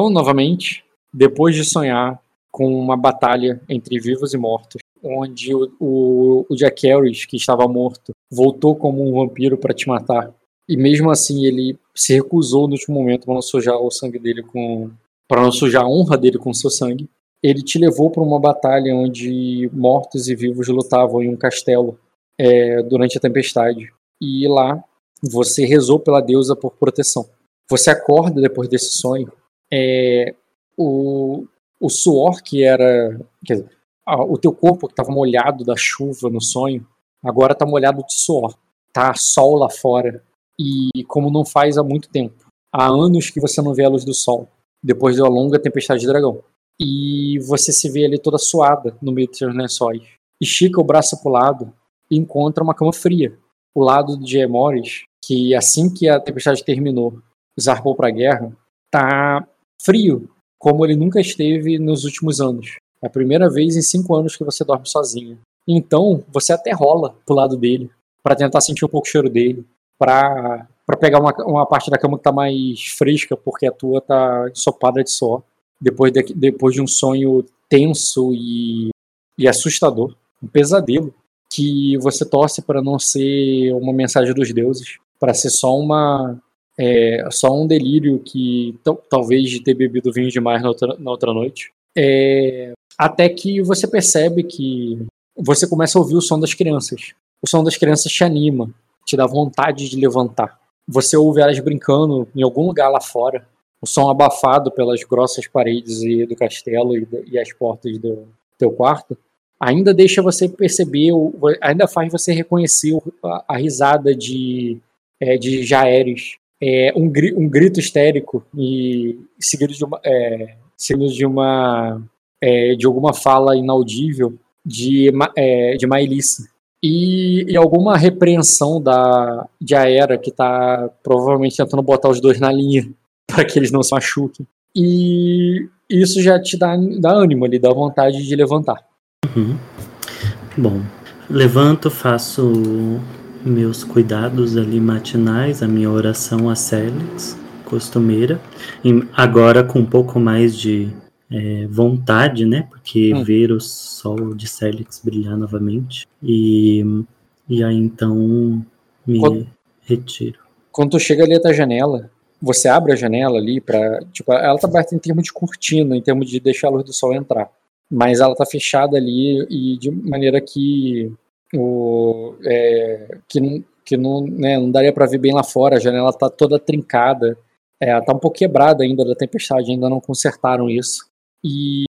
Então, novamente, depois de sonhar com uma batalha entre vivos e mortos, onde o, o, o Jack Harris, que estava morto, voltou como um vampiro para te matar, e mesmo assim ele se recusou no último momento para não sujar o sangue dele com para não sujar a honra dele com seu sangue. Ele te levou para uma batalha onde mortos e vivos lutavam em um castelo é, durante a tempestade. E lá você rezou pela deusa por proteção. Você acorda depois desse sonho. É, o, o suor que era. Quer dizer, o teu corpo que estava molhado da chuva no sonho, agora está molhado de suor. Tá sol lá fora. E como não faz há muito tempo. Há anos que você não vê a luz do sol. Depois de uma longa tempestade de dragão. E você se vê ali toda suada no meio dos seus lençóis. Estica o braço pro lado e encontra uma cama fria. O lado de Emoris, que assim que a tempestade terminou, zarpou para a guerra, tá frio, como ele nunca esteve nos últimos anos. É a primeira vez em cinco anos que você dorme sozinha. Então, você até rola pro lado dele, para tentar sentir um pouco o cheiro dele, para para pegar uma, uma parte da cama que tá mais fresca, porque a tua tá ensopada de suor, depois de, depois de um sonho tenso e, e assustador, um pesadelo, que você torce para não ser uma mensagem dos deuses, para ser só uma é, só um delírio que talvez de ter bebido vinho demais na outra, na outra noite. É, até que você percebe que você começa a ouvir o som das crianças. O som das crianças te anima, te dá vontade de levantar. Você ouve elas brincando em algum lugar lá fora. O som abafado pelas grossas paredes do castelo e, e as portas do teu quarto ainda deixa você perceber, ainda faz você reconhecer a, a risada de, é, de Jaeres. É, um, um grito histérico e seguido de uma, é, seguido de uma é, de alguma fala inaudível de, é, de Maelice. E, e, alguma repreensão da, de Aera, que está provavelmente tentando botar os dois na linha para que eles não se machuquem. E isso já te dá, dá ânimo, lhe dá vontade de levantar. Uhum. Bom, levanto, faço meus cuidados ali matinais, a minha oração a Célix, costumeira, agora com um pouco mais de é, vontade, né? Porque hum. ver o sol de Célix brilhar novamente. E, e aí então me quando, retiro. Quando tu chega ali da janela, você abre a janela ali para Tipo, ela tá aberta em termos de cortina, em termos de deixar a luz do sol entrar. Mas ela tá fechada ali e de maneira que o, é, que, que não, né, não daria para ver bem lá fora, a janela tá toda trincada. É, ela tá um pouco quebrada ainda da tempestade, ainda não consertaram isso e,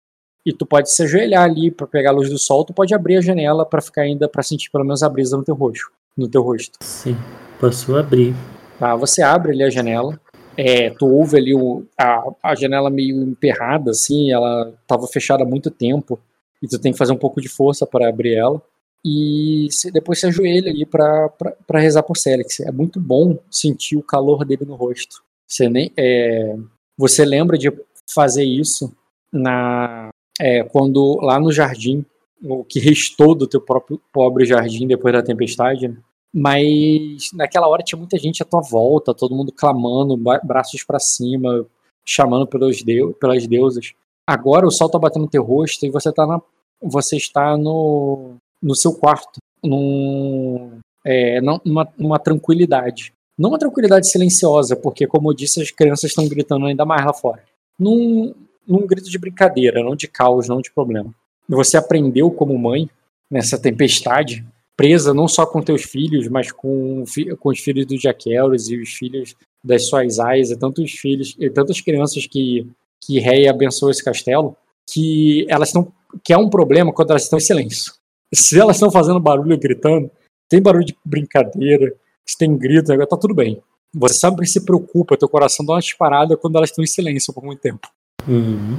e tu pode se ajoelhar ali para pegar a luz do sol, tu pode abrir a janela para ficar ainda para sentir pelo menos a brisa no teu rosto, no teu rosto. Sim, posso abrir. Tá, você abre ali a janela. É, tu ouve ali o, a, a janela meio emperrada, assim, ela estava fechada há muito tempo, e tu tem que fazer um pouco de força para abrir ela. E depois se ajoelha ali para rezar por Célix. É muito bom sentir o calor dele no rosto. Você, nem, é, você lembra de fazer isso na é, quando lá no jardim, o que restou do teu próprio pobre jardim depois da tempestade, né? mas naquela hora tinha muita gente à tua volta, todo mundo clamando, braços para cima, chamando pelos deus, pelas deusas. Agora o sol tá batendo no teu rosto e você tá na, você está no, no seu quarto, num, é, numa, numa tranquilidade. Não uma tranquilidade silenciosa, porque, como eu disse, as crianças estão gritando ainda mais lá fora. Num, num grito de brincadeira, não de caos, não de problema. Você aprendeu como mãe, nessa tempestade, presa não só com teus filhos, mas com, com os filhos do Jaquelos e os filhos das suas ais, e tantos filhos, e tantas crianças que, que Rei abençoou esse castelo, que elas estão que é um problema quando elas estão em silêncio. Se elas estão fazendo barulho gritando, tem barulho de brincadeira, se tem grito, agora tá tudo bem. Você sempre se preocupa, teu coração dá uma disparada quando elas estão em silêncio por muito tempo. Uhum.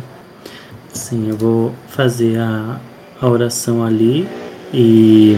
Sim, eu vou fazer a, a oração ali e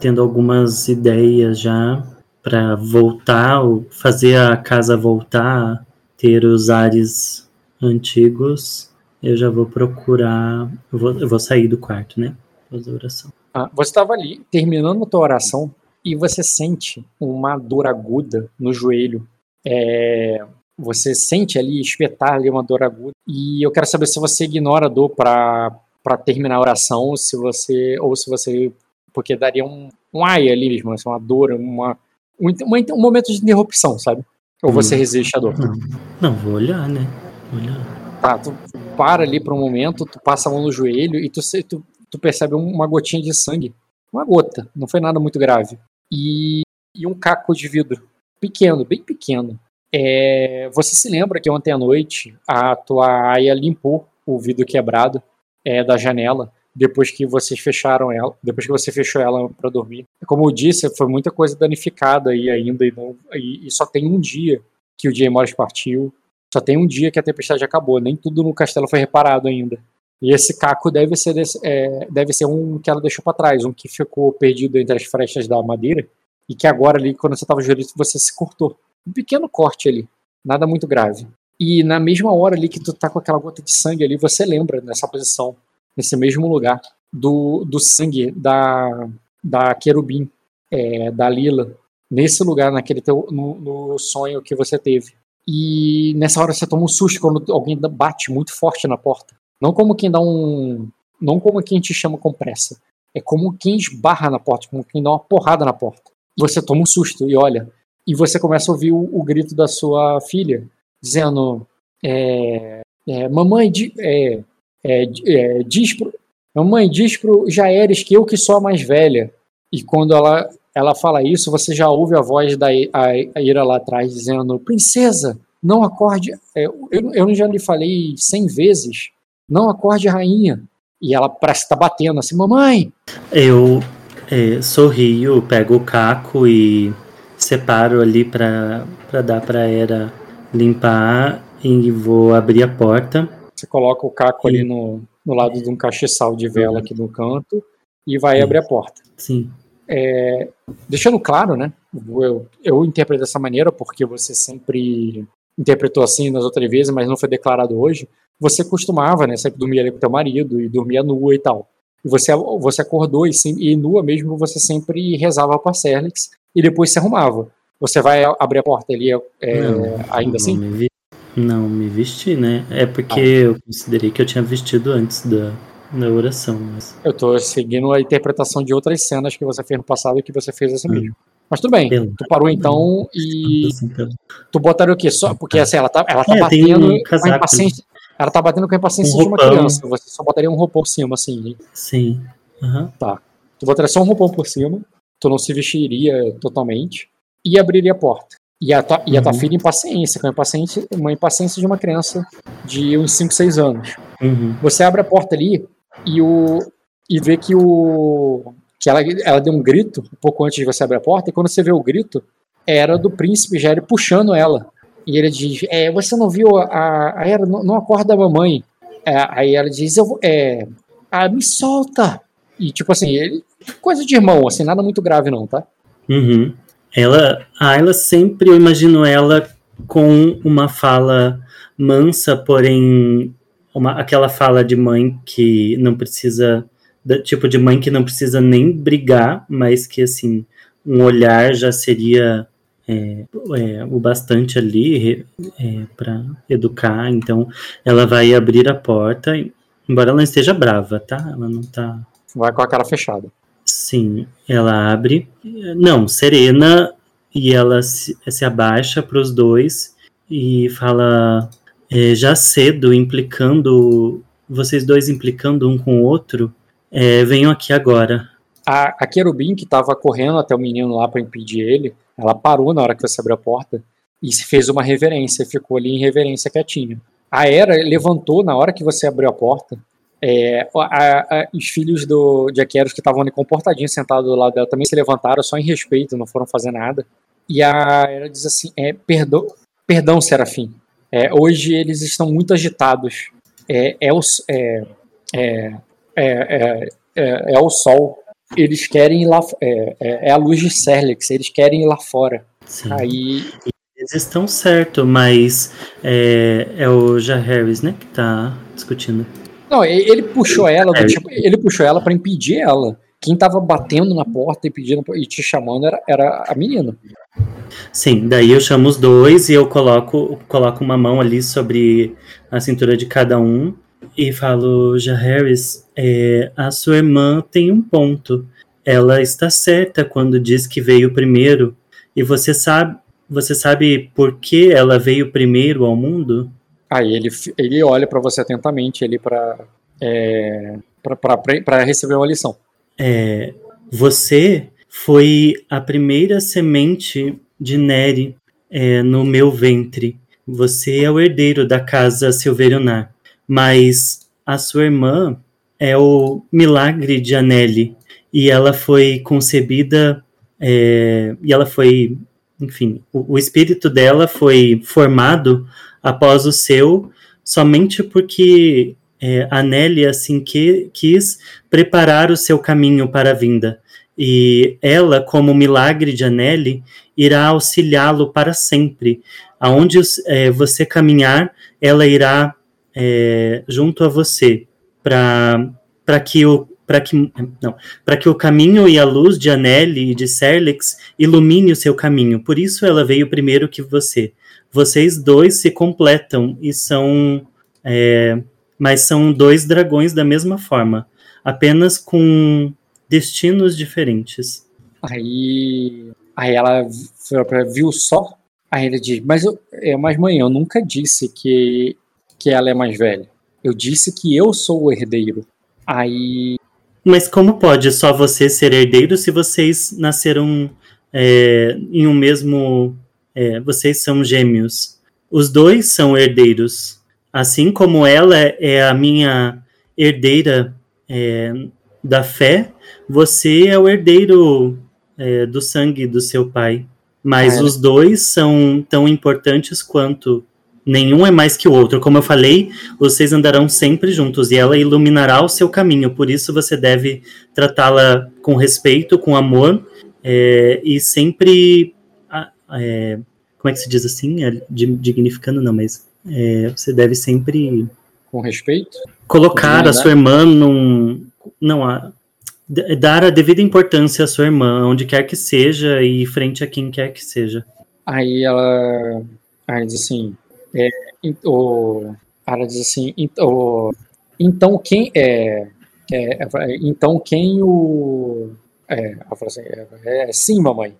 tendo algumas ideias já para voltar, fazer a casa voltar, ter os ares antigos, eu já vou procurar. Eu vou, eu vou sair do quarto, né? Fazer a oração. Ah, você estava ali terminando a tua oração e você sente uma dor aguda no joelho. É, você sente ali espetar ali uma dor aguda. E eu quero saber se você ignora a dor para para terminar a oração, se você ou se você porque daria um, um ai ali mesmo, assim, uma dor, uma um, um, momento de interrupção, sabe? Ou você hum. resiste à dor? Não, não vou olhar, né? Vou olhar. Tá, tu para ali por um momento, tu passa a mão no joelho e tu, tu, tu percebe uma gotinha de sangue. Uma gota, não foi nada muito grave. E, e um caco de vidro. Pequeno, bem pequeno. É, você se lembra que ontem à noite a tua aia limpou o vidro quebrado é, da janela depois que vocês fecharam ela, depois que você fechou ela para dormir. Como eu disse, foi muita coisa danificada aí ainda e, não, e, e só tem um dia que o Jay Morris partiu, só tem um dia que a tempestade acabou, nem tudo no castelo foi reparado ainda. E esse caco deve ser, desse, é, deve ser um que ela deixou para trás, um que ficou perdido entre as frestas da madeira e que agora ali, quando você estava jurista, você se cortou um pequeno corte ali, nada muito grave. E na mesma hora ali que tu tá com aquela gota de sangue ali, você lembra nessa posição, nesse mesmo lugar, do, do sangue da, da querubim, é, da Lila, nesse lugar, naquele teu, no, no, sonho que você teve. E nessa hora você toma um susto quando alguém bate muito forte na porta. Não como quem dá um. Não como quem te chama com pressa. É como quem esbarra na porta, como quem dá uma porrada na porta. Você toma um susto e olha, e você começa a ouvir o, o grito da sua filha, dizendo: é, é, Mamãe, di, é, é, é, diz pro, Mamãe, diz pro Jaeres que eu que sou a mais velha. E quando ela, ela fala isso, você já ouve a voz da a, Ira lá atrás dizendo: Princesa, não acorde. É, eu, eu já lhe falei cem vezes: não acorde, rainha. E ela parece estar tá batendo assim: Mamãe! Eu é, sorrio, pego o caco e separo ali para dar para Era limpar e vou abrir a porta. Você coloca o caco e... ali no, no lado de um cacheçal de vela aqui no canto e vai Sim. abrir a porta. Sim. É, deixando claro, né? Eu, eu interpreto dessa maneira porque você sempre interpretou assim nas outras vezes, mas não foi declarado hoje. Você costumava, né? Sempre dormir ali com teu marido e dormia nua e tal. E você, você acordou e, sim, e nua mesmo você sempre rezava para Serlix e depois se arrumava. Você vai abrir a porta ali é, não, ainda não assim? Me vi... Não, me vesti, né? É porque ah. eu considerei que eu tinha vestido antes da, da oração. Mas... Eu tô seguindo a interpretação de outras cenas que você fez no passado e que você fez assim hum. mesmo. Mas tudo bem, pelo. tu parou então e. Tu botaria o quê? Só porque assim, ela tá, ela tá é, batendo um a impaciência. Ela tá batendo com a impaciência um de uma criança. Você só botaria um roupão por cima, assim. Sim. Uhum. Tá. Tu botaria só um roupão por cima tu não se vestiria totalmente e abriria a porta. E a tua, e a tua uhum. filha impaciência, com a impaciência, uma impaciência de uma criança de uns 5, 6 anos. Uhum. Você abre a porta ali e, o, e vê que o que ela, ela deu um grito um pouco antes de você abrir a porta, e quando você vê o grito, era do príncipe Gério puxando ela. E ele diz: é, Você não viu a, a Era? Não, não acorda a mamãe. É, aí ela diz: Eu vou. É, ah, me solta. E tipo assim, ele, coisa de irmão, assim, nada muito grave não, tá? Uhum. Ela, a Ayla sempre eu imagino ela com uma fala mansa, porém uma, aquela fala de mãe que não precisa, tipo de mãe que não precisa nem brigar, mas que assim um olhar já seria é, é, o bastante ali é, para educar. Então ela vai abrir a porta, embora ela esteja brava, tá? Ela não tá. Vai com a cara fechada. Sim, ela abre. Não, serena e ela se, se abaixa para os dois e fala é, já cedo, implicando vocês dois implicando um com o outro. É, venham aqui agora. A, a querubim que estava correndo até o menino lá para impedir ele, ela parou na hora que você abriu a porta e fez uma reverência, ficou ali em reverência quietinha. A Era levantou na hora que você abriu a porta é, a, a, os filhos do Jack Eros que estavam ali comportadinhos sentados do lado dela também se levantaram só em respeito, não foram fazer nada. E a ela diz assim: é, perdão, perdão, Serafim. É, hoje eles estão muito agitados. É, é, o, é, é, é, é, é, o sol. Eles querem ir lá. É, é, a luz de Serlix. Eles querem ir lá fora. Sim. Aí. Eles estão certo, mas é, é o Jaharris, né, que está discutindo. Não, ele puxou ela, do, tipo, ele puxou ela para impedir ela. quem tava batendo na porta e pedindo e te chamando era, era a menina. Sim, daí eu chamo os dois e eu coloco, coloco uma mão ali sobre a cintura de cada um e falo, já Harris, é, a sua irmã tem um ponto. Ela está certa quando diz que veio primeiro. E você sabe, você sabe por que ela veio primeiro ao mundo? Aí ele, ele olha para você atentamente ele para é, para receber uma lição. É, você foi a primeira semente de Neri é, no meu ventre. Você é o herdeiro da casa Silverionar. Mas a sua irmã é o milagre de Anelli. E ela foi concebida, é, e ela foi, enfim, o, o espírito dela foi formado após o seu, somente porque é, Anelli assim que quis preparar o seu caminho para a vinda. E ela, como milagre de Anelli, irá auxiliá-lo para sempre. Aonde é, você caminhar, ela irá é, junto a você para que o para que não que o caminho e a luz de Anelli e de Serlix ilumine o seu caminho. Por isso ela veio primeiro que você. Vocês dois se completam e são é, mas são dois dragões da mesma forma, apenas com destinos diferentes. Aí, aí ela viu só, aí ele diz, mas eu, é, mas mãe, eu nunca disse que que ela é mais velha. Eu disse que eu sou o herdeiro. Aí. Mas como pode só você ser herdeiro se vocês nasceram é, em um mesmo. É, vocês são gêmeos. Os dois são herdeiros. Assim como ela é a minha herdeira é, da fé, você é o herdeiro é, do sangue do seu pai. Mas os dois são tão importantes quanto. Nenhum é mais que o outro. Como eu falei, vocês andarão sempre juntos e ela iluminará o seu caminho. Por isso você deve tratá-la com respeito, com amor é, e sempre. É, como é que se diz assim? É, dignificando, não, mas é, você deve sempre. Com respeito? Colocar a sua irmã num. Não, a, dar a devida importância à sua irmã, onde quer que seja e frente a quem quer que seja. Aí ela. Aí diz assim. É, o, ela diz assim. O, então quem é, é, é, Então quem o. É, assim, é, é sim, mamãe.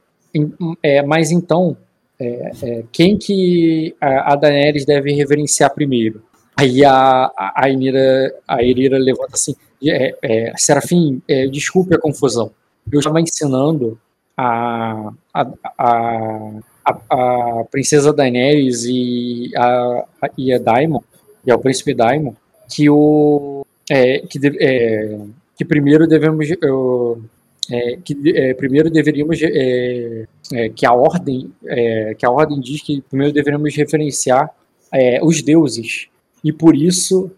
É, mas então é, é, quem que a, a Daenerys deve reverenciar primeiro? Aí a, a, Inira, a Irira levanta assim, é, é, Serafim, é, desculpe a confusão. Eu estava ensinando a, a, a, princesa Daenerys e a, e a Daimon, e ao príncipe Daimon, que o é, que, é, que primeiro devemos eu, é, que é, primeiro deveríamos é, é, que a ordem é, que a ordem diz que primeiro deveríamos referenciar é, os deuses e por isso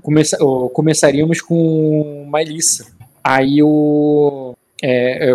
começa, começaríamos com Maelissa. Aí o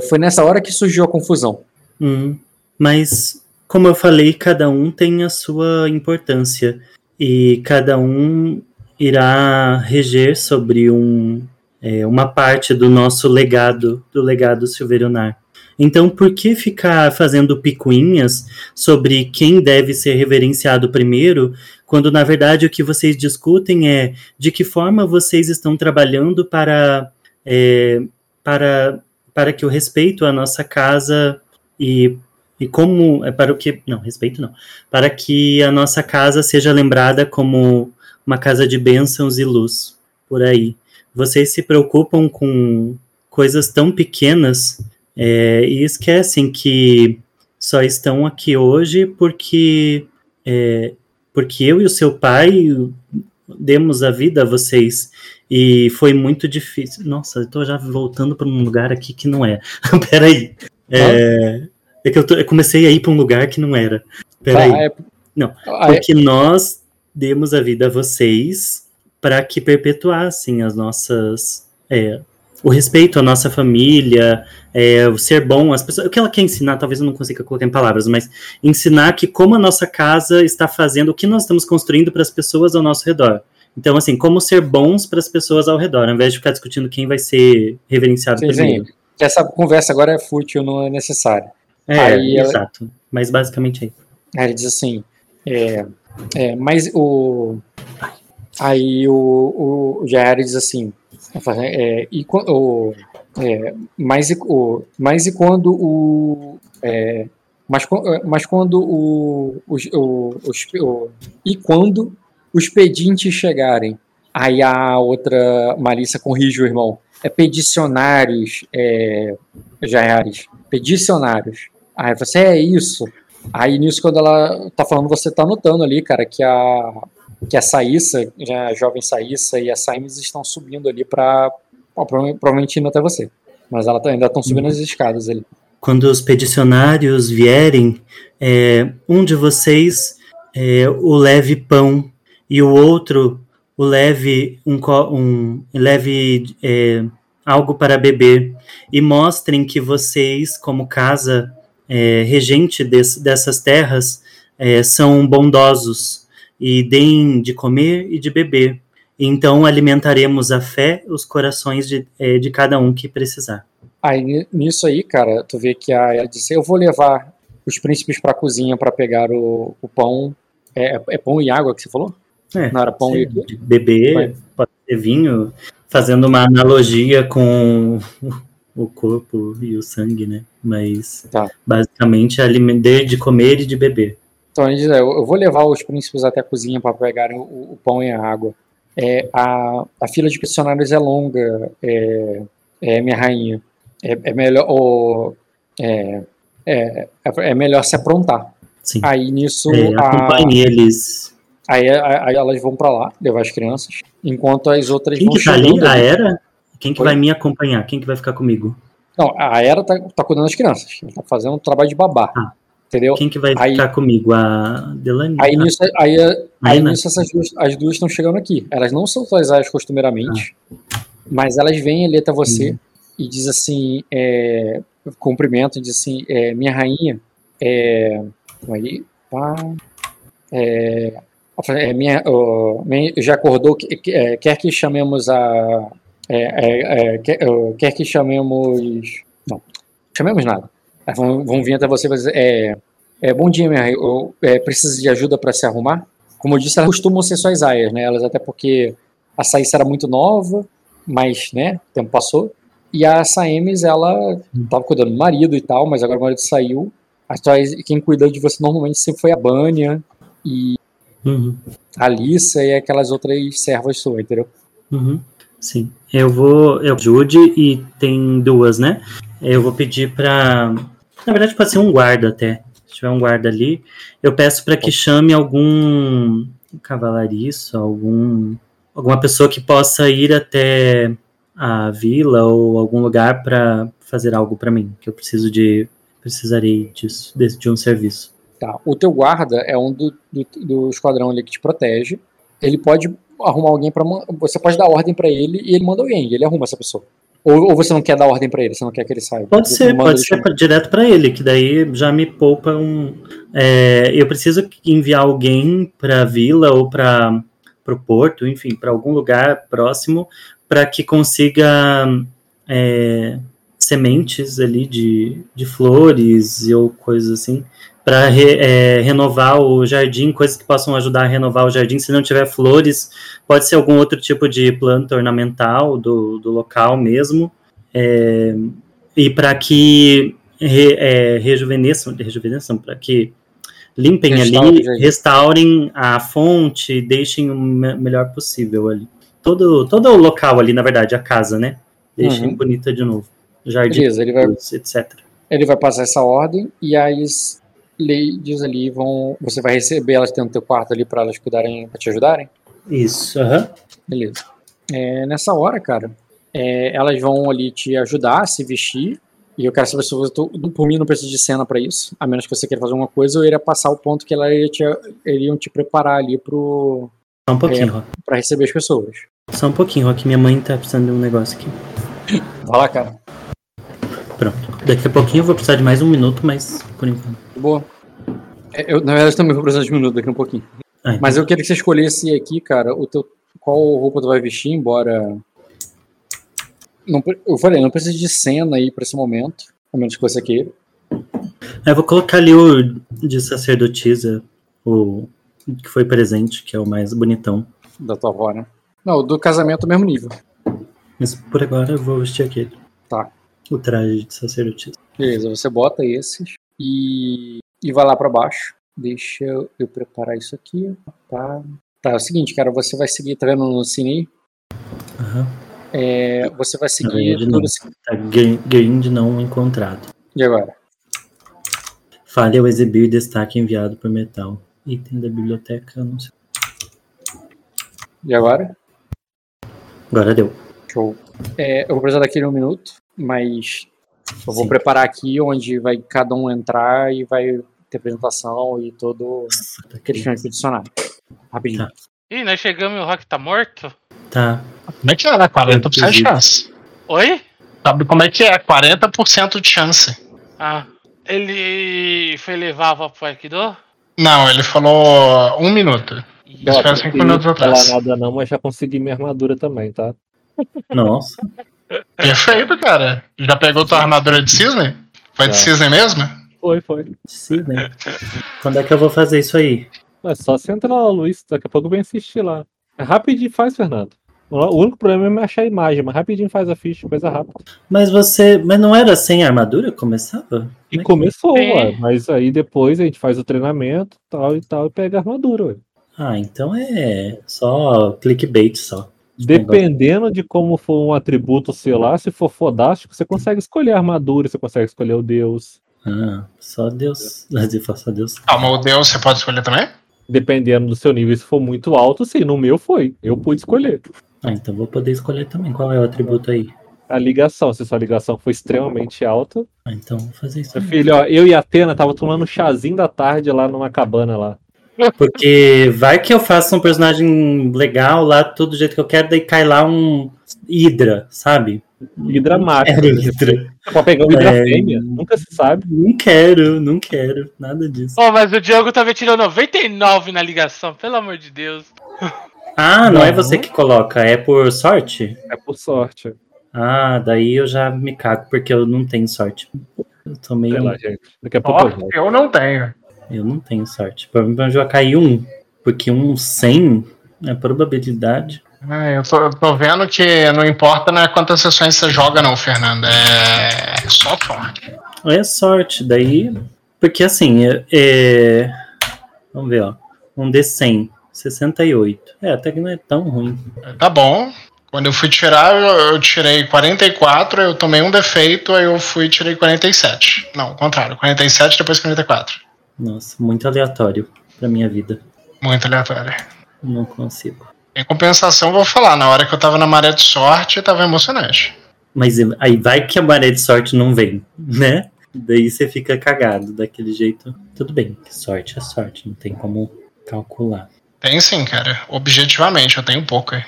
foi nessa hora que surgiu a confusão. Hum, mas como eu falei, cada um tem a sua importância e cada um irá reger sobre um é, uma parte do nosso legado, do legado Silverionar. Então, por que ficar fazendo picuinhas sobre quem deve ser reverenciado primeiro, quando na verdade o que vocês discutem é de que forma vocês estão trabalhando para, é, para, para que o respeito à nossa casa e, e como é para o que não respeito não para que a nossa casa seja lembrada como uma casa de bênçãos e luz por aí vocês se preocupam com coisas tão pequenas é, e esquecem que só estão aqui hoje porque é, porque eu e o seu pai demos a vida a vocês e foi muito difícil. Nossa, tô já voltando para um lugar aqui que não é. Peraí. É, é que eu, tô, eu, comecei a ir para um lugar que não era. Peraí. Ah, é... Não, ah, é porque nós demos a vida a vocês para que perpetuassem as nossas. É, o respeito à nossa família, é, o ser bom, as pessoas. O que ela quer ensinar, talvez eu não consiga colocar em palavras, mas ensinar que como a nossa casa está fazendo, o que nós estamos construindo para as pessoas ao nosso redor. Então, assim, como ser bons para as pessoas ao redor, ao invés de ficar discutindo quem vai ser reverenciado Sim, primeiro. sim. Essa conversa agora é fútil, não é necessária. É, ela- exato. Mas basicamente é isso. Aí ele diz assim, é, é, mas o... Aí o, o, o Jair diz assim, é, e, o, é, mas, e, o, mas e quando o... é, mas, é, mas quando o, os- o, os- o- e quando os pedintes chegarem, aí a outra Marissa corrige o irmão, é pedicionários, é, Jaiares, pedicionários. Aí você é isso. Aí nisso, quando ela tá falando, você tá notando ali, cara, que a, que a Saíssa, a jovem Saíssa e a Saimes estão subindo ali prova- provavelmente indo até você. Mas ela tá- ainda estão subindo as escadas ali. Quando os peticionários vierem, é, um de vocês é, o leve pão e o outro o leve um, um leve é, algo para beber e mostrem que vocês, como casa é, regente des- dessas terras, é, são bondosos e deem de comer e de beber. Então alimentaremos a fé, os corações de, é, de cada um que precisar. Aí ni- nisso aí, cara, tu vê que a, ela disse: Eu vou levar os príncipes pra cozinha pra pegar o, o pão. É, é pão e água que você falou? É, Não era pão e Sim, de beber, Vai. pode ser vinho, fazendo uma analogia com o corpo e o sangue, né? Mas Tá. basicamente é de comer e de beber. Então Eu vou levar os príncipes até a cozinha para pegarem o, o pão e a água. É, a, a fila de peticionários é longa, é, é, minha rainha. É, é melhor. o- é, é, é melhor se aprontar. Sim. Aí nisso. É, a- acompanhe eles. aí, aí elas vão para lá levar as crianças, enquanto as outras Quem vão que tá ali? A. Era? Quem que Oi? vai me acompanhar? Quem que vai ficar comigo? Não, a Era tá, tá cuidando das crianças. Tá fazendo um trabalho de babá. Ah. Entendeu? Quem que vai Aí- ficar comigo? A Delaney? Aí Ah, nisso, aí, aí Aina? nisso essas duas, as duas estão chegando aqui. Elas não são aias costumeiramente, mas elas vêm ali até você e diz assim, é, cumprimento, diz assim, é, minha rainha, é, aí, pá, é, é, minha, ó, minha- já acordou, que- que- é, quer que chamemos a, é, é, é, quer, ó, quer que chamemos, não, chamemos nada. Elas vão, vão vir até você e dizer, é, é, bom dia, minha. Eu, é, precisa de ajuda para se arrumar? Como eu disse, elas costumam ser suas aias, né? Elas até porque a Saíssa era muito nova, mas, né, o tempo passou. E a Saemes, ela tava cuidando do marido e tal, mas agora o marido saiu. Quem cuida de você normalmente sempre foi a Bânia e Uhum, a Alissa e aquelas outras servas suas, entendeu? uhum. Sim. Eu vou. Eu Jude e tem duas, né? Eu vou pedir pra. Na verdade, pode ser um guarda até. Se tiver um guarda ali, eu peço para que chame algum cavalariço, algum alguma pessoa que possa ir até a vila ou algum lugar para fazer algo para mim, que eu preciso de precisarei disso, de, de um serviço. Tá. O teu guarda é um do, do, do esquadrão ali que te protege. Ele pode arrumar alguém para Você pode dar ordem para ele e ele manda alguém, e ele arruma essa pessoa. Ou, ou você não quer dar ordem para ele, você não quer que ele saiba. Pode ser, pode ser pra- direto para ele, que daí já me poupa um. é, eu preciso enviar alguém para a vila ou para o porto, enfim, para algum lugar próximo, para que consiga é, sementes ali de, de flores ou coisas assim, para renovar o jardim, coisas que possam ajudar a renovar o jardim. Se não tiver flores, pode ser algum outro tipo de planta ornamental do, do local mesmo. É, e para que re, é, rejuvenesçam, rejuvenesçam para que limpem Restaure ali, jardim. restaurem a fonte, deixem o me- melhor possível ali. Todo, todo o local ali, na verdade, a casa, né? Deixem Uhum. bonita de novo. Jardim, Beleza, ele vai, etc. ele vai passar essa ordem e aí as ladies ali vão. Você vai receber elas dentro do teu quarto ali para elas cuidarem, para te ajudarem? Isso, aham. Beleza. É, nessa hora, cara, é, elas vão ali te ajudar a se vestir. E eu quero saber se você. Por mim, não precisa de cena pra isso. A menos que você queira fazer alguma coisa, eu iria passar o ponto que elas iria te, iriam te preparar ali pro, Só um pouquinho, É. Rock. pra receber as pessoas. Só um pouquinho, Rock. Minha mãe tá precisando de um negócio aqui. Vai lá, cara. Pronto. Daqui a pouquinho eu vou precisar de mais um minuto, mas por enquanto. Boa. É, Eu, na verdade, também vou precisar de um minuto daqui a um pouquinho. Ah, então. Mas eu queria que você escolhesse aqui, cara, o teu qual roupa tu vai vestir, embora. Não, eu falei, não precisa de cena aí pra esse momento, a menos que você queira. Eu vou colocar ali o de sacerdotisa, o que foi presente, que é o mais bonitão. Da tua avó, né? Não, do casamento mesmo nível. Mas por agora eu vou vestir aquele. Tá. O traje de sacerdotisa. Beleza, você bota esses e, e vai lá pra baixo. Deixa eu, eu preparar isso aqui. Tá. Tá, é o seguinte, cara, você vai seguir, tá vendo no cine? Aham. É, você vai seguir verdade, tudo não. isso. Tá gr- grind não encontrado. E agora? Falha ao exibir destaque enviado por metal. Item da biblioteca, não sei. E agora? Agora deu. Show. É, eu vou precisar daquele um minuto, mas eu vou Sim. preparar aqui onde vai cada um entrar e vai ter apresentação e todo Tá aquele filme adicionado. Rapidinho. Tá. Ih, nós chegamos e o Rock tá morto? Tá. Como é que é, né? 40% de chance. Oi? Sabe como é que é? 40% de chance. Ah. Ele foi levar pro Aikido? Não, ele falou um minuto. Foi cinco minutos Não falar atrás. nada não, mas já consegui minha armadura também, tá? Nossa. Perfeito, cara. Já pegou tua armadura de cisne? Foi de Já. cisne mesmo? Foi, foi. Né? Quando é que eu vou fazer isso aí? É só você entrar lá, Luiz. Daqui a pouco vem assistir lá. É rapidinho faz, Fernando. O único problema é achar a imagem, mas rapidinho faz a ficha, coisa rápida. Mas você. Mas não era sem armadura? Começava? E é começou, ué, mas aí depois a gente faz o treinamento tal e tal e pega a armadura, ué. Ah, então é só clickbait só. Dependendo de como for um atributo seu lá, se for fodástico, você consegue escolher a armadura, você consegue escolher o deus. Ah, só Deus. Se for só Deus. Calma, o Deus você pode escolher também? Dependendo do seu nível, se for muito alto, sim. No meu foi. Eu pude escolher. Ah, então vou poder escolher também. Qual é o atributo aí? A ligação, se sua ligação for extremamente alta. Ah, então vou fazer isso. Meu também. filho, ó, eu e a Atena tava tomando um chazinho da tarde lá numa cabana lá. Porque vai que eu faço um personagem legal lá, todo do jeito que eu quero, daí cai lá um Hydra, sabe? Hidra mágica. Quero Hydra. Você pode pegar um Hidra É. fêmea, nunca se sabe. Não quero, não quero. Nada disso. Oh, mas o Diogo também tirou 99 na ligação, pelo amor de Deus. Ah, não, é Não. você que coloca, é por sorte? É por sorte. Ah, daí eu já me cago, porque eu não tenho sorte. Eu tô meio. Sei lá, gente. Daqui a pouco Ó, eu eu não tenho. Eu não tenho sorte. Provavelmente vai cair um. Porque um 100 é probabilidade. Ah, eu tô, eu tô vendo que não importa né, quantas sessões você joga, não, Fernando. É só sorte. É sorte, daí. Porque assim, é, é- vamos ver, ó. Um D100, 68. É, até que não é tão ruim. Tá bom. Quando eu fui tirar, eu, eu tirei 44, eu tomei um defeito, aí eu fui e tirei 47. Não, contrário, 47 depois 44. Nossa, muito aleatório pra minha vida. Muito aleatório. Não consigo. Em compensação, vou falar, na hora que eu tava na maré de sorte, tava emocionante. Mas aí vai que a maré de sorte não vem, né? Daí você fica cagado daquele jeito. Tudo bem, sorte é sorte, não tem como calcular. Tem sim, cara. Objetivamente, eu tenho pouco aí.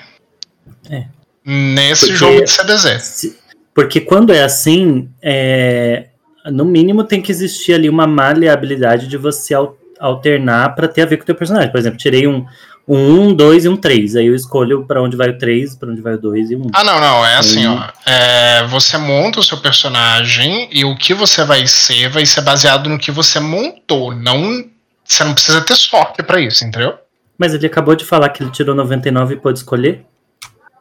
É. Nesse Porque- jogo de CDZ. Se- Porque quando é assim, é, no mínimo tem que existir ali uma maleabilidade de você al- alternar pra ter a ver com o teu personagem. Por exemplo, tirei um, um 1, 2 e um 3. Aí eu escolho pra onde vai o 3, pra onde vai o 2 e o 1. Ah, não, não. É assim, ó. É, você monta o seu personagem e o que você vai ser vai ser baseado no que você montou. Não, você não precisa ter sorte pra isso, entendeu? Mas ele acabou de falar que ele tirou 99 e pôde escolher?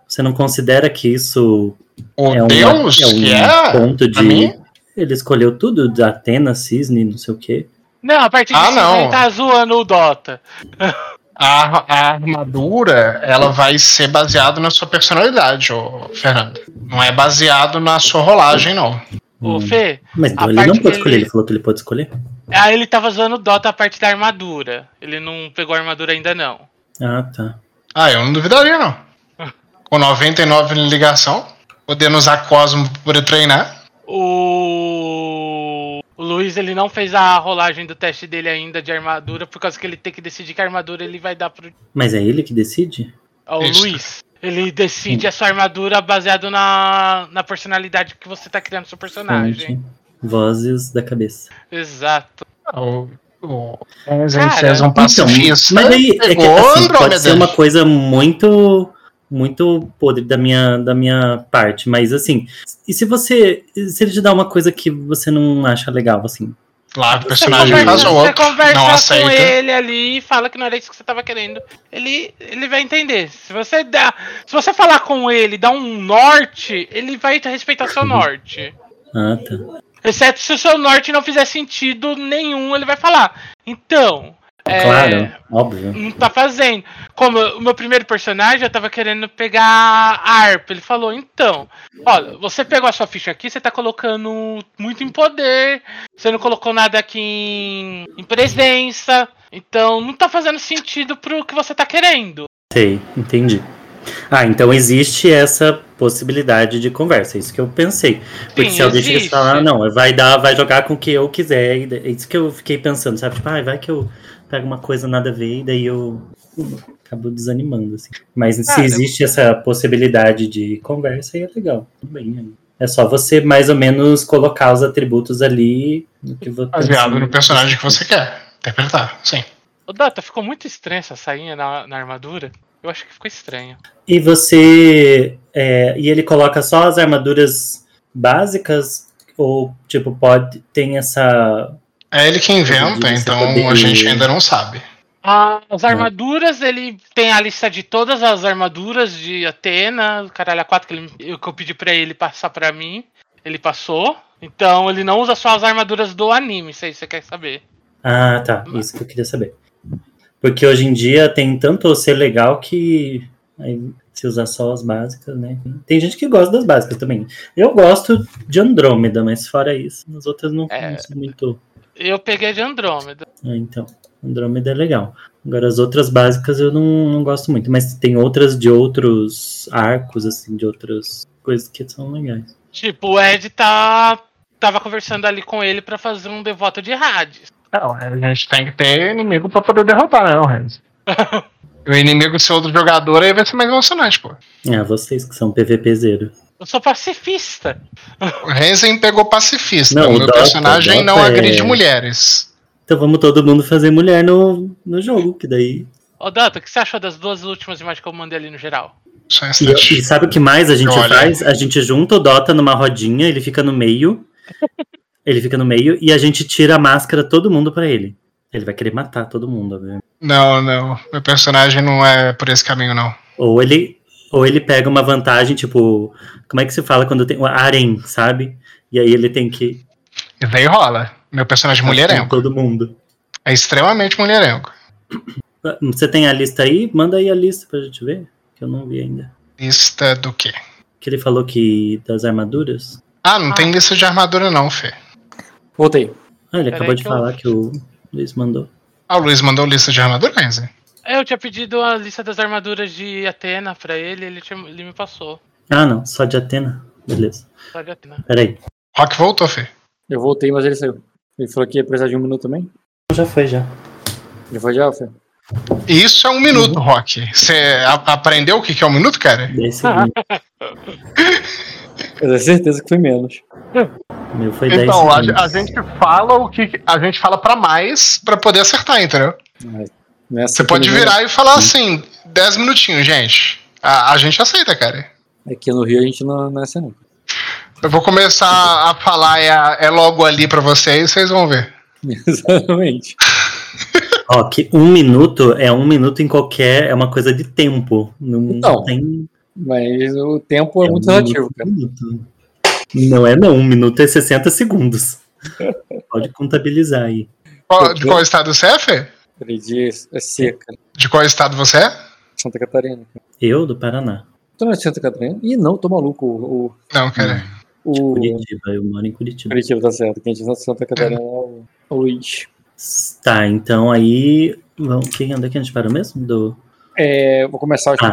Você não considera que isso O é, Deus, é um que é. ponto pra de. mim? Ele escolheu tudo, de Atena, Cisne, não sei o quê. Não, a partir Ah, disso não. ele tá zoando o Dota. A, a armadura, ela vai ser baseada na sua personalidade, ô, Fernando. Não é baseado na sua rolagem, não. Ô, Hum. Fê, Mas então A ele não que escolher, ele- ele falou que ele pode escolher. aí ele tava zoando o Dota a parte da armadura. Ele não pegou a armadura ainda não. Ah, tá. Ah, eu não duvidaria, não. Com 99 em ligação, podendo usar Cosmo pra poder treinar. O... o Luiz ele não fez a rolagem do teste dele ainda de armadura por causa que ele tem que decidir que armadura ele vai dar pro Mas é ele que decide? ao Isso. Luiz. Ele decide a sua armadura baseado na, na personalidade que você tá criando seu personagem. Fonte, Vozes da cabeça. Exato. O, o Cara, Zenzés é um. Então, mas aí é que assim, pode ser uma coisa muito muito podre da minha, da minha parte, mas assim, e se você. Se ele te dá uma coisa que você não acha legal, assim? Lá, o Você personagem conversa, faz o você outro, conversa não com aceita. ele ali e fala que não era isso que você tava querendo. Ele, ele vai entender. Se você dá, se você falar com ele, dar um norte, ele vai respeitar seu norte. Ah, tá. Exceto se o seu norte não fizer sentido nenhum, ele vai falar. Então, é, Claro, óbvio. não tá fazendo. Como o meu primeiro personagem, eu tava querendo pegar a harpa. Ele falou, então, olha, você pegou a sua ficha aqui, você tá colocando muito em poder, você não colocou nada aqui em, em presença, então não tá fazendo sentido pro que você tá querendo. Sei, entendi. Ah, então existe essa possibilidade de conversa, é isso que eu pensei. Porque Sim, se alguém chega e existe. falar, ah, não, vai dar, vai jogar com o que eu quiser, é isso que eu fiquei pensando, sabe? Tipo, ah, vai que eu pego uma coisa nada a ver e daí eu acabo desanimando, assim. Mas se Cara, existe essa possibilidade de conversa, aí é legal. Tudo bem. aí. É só você mais ou menos colocar os atributos ali no que você Baseado no personagem que você quer interpretar, sim. Ô Data, ficou muito estranha essa sainha na, na armadura. Eu acho que ficou estranho. E você. é, e ele coloca só as armaduras básicas? Ou, tipo, pode. Tem essa. É ele que inventa, então a gente ainda não sabe. As armaduras, ele tem a lista de todas as armaduras de Atena, caralho, a 4 que, ele, que eu pedi pra ele passar pra mim. Ele passou. Então ele não usa só as armaduras do anime, se aí você quer saber. Ah, tá. Isso que eu queria saber. Porque hoje em dia tem tanto ser legal que. Aí, se usar só as básicas, né? Tem gente que gosta das básicas também. Eu gosto de Andrômeda, mas fora isso, as outras não, É. não são muito. Eu peguei a de Andrômeda. Ah, então, Andrômeda é legal. Agora, as outras básicas eu não, não gosto muito, mas tem outras de outros arcos, assim, de outras coisas que são legais. Tipo, o Ed tá, tava conversando ali com ele pra fazer um devoto de Hades. Não, a gente tem que ter inimigo pra poder derrotar, né, o Renzo? o inimigo ser outro jogador aí vai ser mais emocionante, pô. Ah, vocês que são PVPzeiro. Eu sou pacifista. O Renzen pegou pacifista. Não, o meu Dota- personagem não Dota é- agride mulheres. Então vamos todo mundo fazer mulher no, no jogo, que daí. Ô Data, o que você achou das duas últimas imagens que eu mandei ali no geral? Só E, e sabe o que mais a gente Olha. faz? A gente junta o Dota numa rodinha, ele fica no meio. ele fica no meio e a gente tira a máscara todo mundo pra ele. Ele vai querer matar todo mundo, obviamente. Não, não. Meu personagem não é por esse caminho, não. Ou ele, ou ele pega uma vantagem, tipo, como é que se fala quando tem o harem, sabe? E aí ele tem que Isso daí rola. Meu personagem é mulherengo. todo mundo. É extremamente mulherengo. Você tem a lista aí? Manda aí a lista pra gente ver, que eu não vi ainda. Lista do quê? Que ele falou que das armaduras. Ah, não tem lista de armadura, não, Fê. Voltei. Ah, ele Peraí acabou de que eu- falar que o Luiz mandou. Ah, o Luiz mandou lista de armadura, Renzen? Eu tinha pedido a lista das armaduras de Atena pra ele, ele, tinha- ele me passou. Ah, não, só de Atena. Beleza. Só de Atena. Peraí. Rock voltou, Fê. Eu voltei, mas ele saiu. Ele falou que ia precisar de um minuto também. Já foi, já. Já foi já, Fê? Isso é um minuto, Rock. Você aprendeu o que que é um minuto, cara? Segundos. Eu tenho certeza que foi menos. Meu foi 10 Então, a, segundos. a gente fala o que. A gente fala pra mais pra poder acertar, entendeu? Nessa Você pode virar e falar assim, 10 minutinhos, gente. A, a gente aceita, cara. Aqui no Rio a gente não, não é assim, não. Eu vou começar a falar é, é logo ali pra vocês, vocês vão ver. Exatamente. Ó, que um minuto é um minuto em qualquer. É uma coisa de tempo. Não Então, tem. Mas o tempo é, muito um relativo, cara. minuto. Não é, não. Um minuto é 60 segundos. Pode contabilizar aí. Qual- de qual estado você é, Fê? Três dias é seca. De qual estado você é? Santa Catarina. Eu, do Paraná. Tu não é de Santa Catarina? Ih, não, tô maluco. O, Não, cara. o, o Curitiba, eu moro em Curitiba. Curitiba tá certo. Quem é de Santa Catarina é o, o Luiz. Tá, então aí. Vamos, que, onde é que a gente parou mesmo? Do, É, vou começar ah,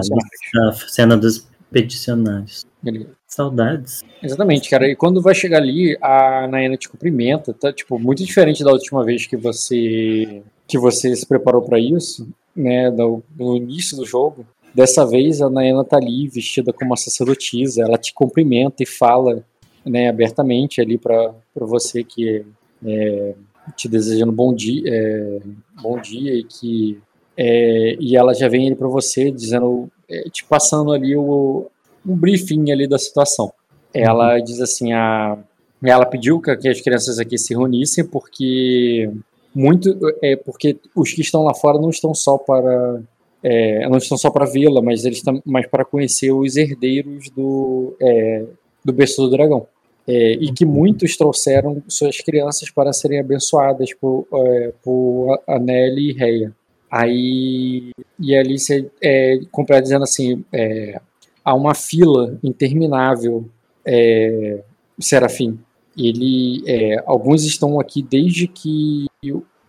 a cena dos peticionários. Beleza. Saudades. Exatamente, cara. E quando vai chegar ali, a Naena te cumprimenta, tá? Tipo, muito diferente da última vez que você que você se preparou pra isso, né? Do, no início do jogo. Dessa vez a Naena tá ali vestida como uma sacerdotisa. Ela te cumprimenta e fala, né? Abertamente ali pra você que é, te desejando bom dia, é, bom dia e que É, e ela já vem para você dizendo, é, te passando ali o, um briefing ali da situação. Ela uhum. diz assim, a, ela pediu que, as crianças aqui se reunissem porque muito é porque os que estão lá fora não estão só para é, não estão só para vê-la, mas eles estão mais para conhecer os herdeiros do é, do berço do dragão. É, e que muitos trouxeram suas crianças para serem abençoadas por, é, por Anelli e Reia. Aí, e ali você é, completa dizendo assim: é, há uma fila interminável, é, Serafim. Ele, é, alguns estão aqui desde que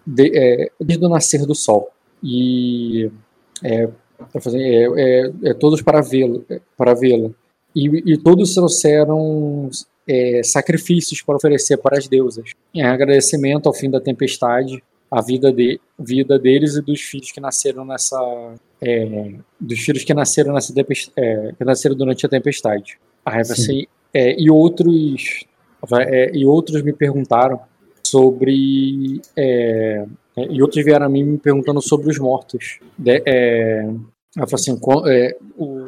de, é, desde o nascer do sol e é, é, é todos para vê-lo, para vê-la. E, e, todos trouxeram é, sacrifícios para oferecer para as deusas, em agradecimento ao fim da tempestade, a vida, de, vida deles e dos filhos que nasceram nessa é, dos filhos que nasceram nessa é, que nasceram durante a tempestade. Você, é, e outros é, e outros me perguntaram sobre é, e outros vieram a mim me perguntando sobre os mortos. De, é, eu falei assim, o,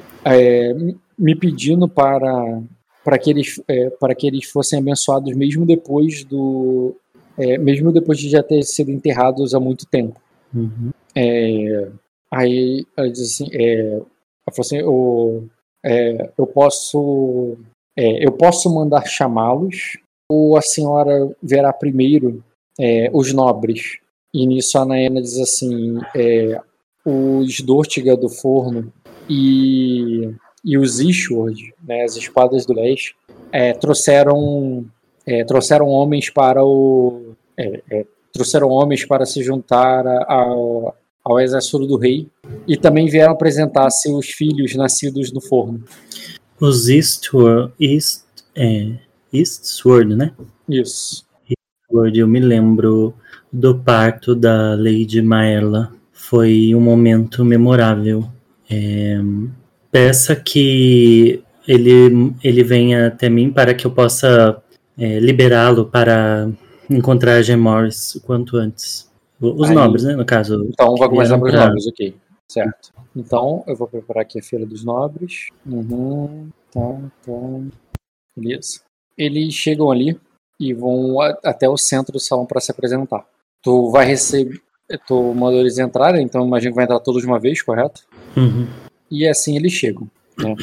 me pedindo para para que eles é, para que eles fossem abençoados mesmo depois do é, mesmo depois de já ter sido enterrados há muito tempo uhum. é, aí ela diz assim, é, ela falou assim eu, é, eu posso é, eu posso mandar chamá-los ou a senhora verá primeiro os nobres e nisso a Naena diz assim os Dortiga do forno e e os Ishward, né, as espadas do leste, é, trouxeram é, trouxeram homens para o é, é trouxeram homens para se juntar ao, ao exército do rei e também vieram apresentar seus filhos nascidos no forno. Os Eastward, East, é, Eastward, né? Isso. Eastward, eu me lembro do parto da Lady Maela. Foi um momento memorável. É, peça que ele, ele venha até mim para que eu possa é, liberá-lo para encontrar a Morris o quanto antes. Os Aí, nobres, né, no caso. Então, vai começar com os nobres, ok. Certo. Então, eu vou preparar aqui a Feira dos Nobres. Uhum, tá, tá. Beleza. Eles chegam ali e vão até o centro do salão para se apresentar. Tu vai receber. Tu mandou eles entrarem, então imagino que vai entrar todos de uma vez, correto? Uhum e assim eles chegam. Né?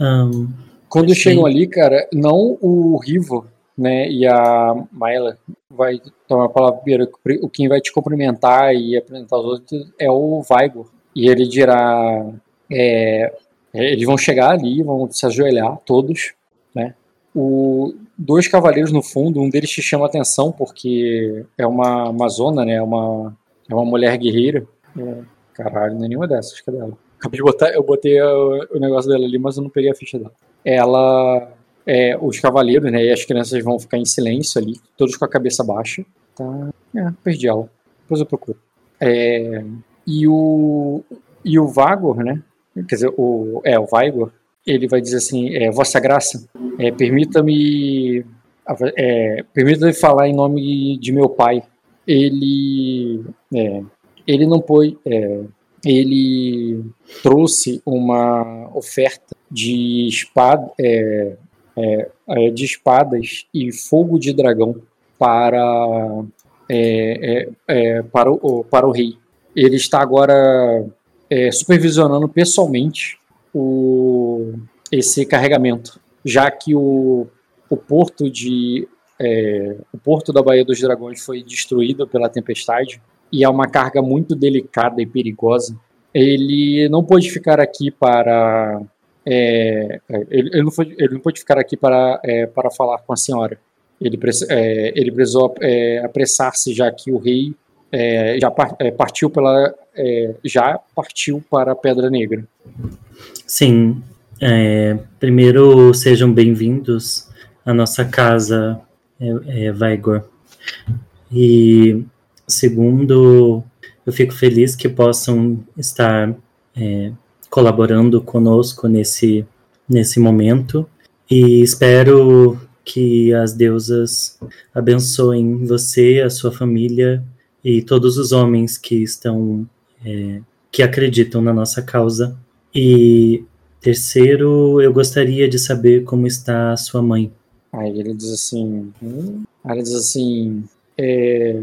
Um, Quando chegam ali, cara, não o Rivo né, e a Maela vai tomar a palavra primeiro, o quem vai te cumprimentar e apresentar os outros é o Vigor. E ele dirá. É, eles vão chegar ali, vão se ajoelhar, todos, né? O, dois cavaleiros no fundo, um deles te chama a atenção porque é uma amazona, né? É uma, é uma mulher guerreira. É, Caralho, não é nenhuma dessas, cadê ela? Acabei de botar, eu botei o, o negócio dela ali, mas eu não peguei a ficha dela. Ela, é, os cavaleiros, né, e as crianças vão ficar em silêncio ali, todos com a cabeça baixa. Tá, é, perdi ela. Depois eu procuro. É, e o, e o Vagor, né, quer dizer, o, é, o Vigor, ele vai dizer assim, é, Vossa Graça, é, permita-me é, permita-me falar em nome de meu pai. Ele, é, ele não. É, ele trouxe uma oferta de espada, é, é, é de espadas e fogo de dragão para é, é, para, o, para o rei. Ele está agora supervisionando pessoalmente o, esse carregamento, já que o, o porto de o porto da Baía dos Dragões foi destruído pela tempestade e é uma carga muito delicada e perigosa, ele não pôde ficar aqui para. É, ele, ele, não foi, ele não pôde ficar aqui para, é, para falar com a senhora. Ele, é, ele precisou é, apressar-se, já que o rei é, já é, partiu pela já partiu para a Pedra Negra. Sim. primeiro, sejam bem-vindos à nossa casa, é. E Segundo, eu fico feliz que possam estar é, colaborando conosco nesse, nesse momento e espero que as deusas abençoem você, a sua família e todos os homens que estão é, que acreditam na nossa causa. E terceiro, eu gostaria de saber como está a sua mãe. Aí ele diz assim, hum? ele diz assim, é,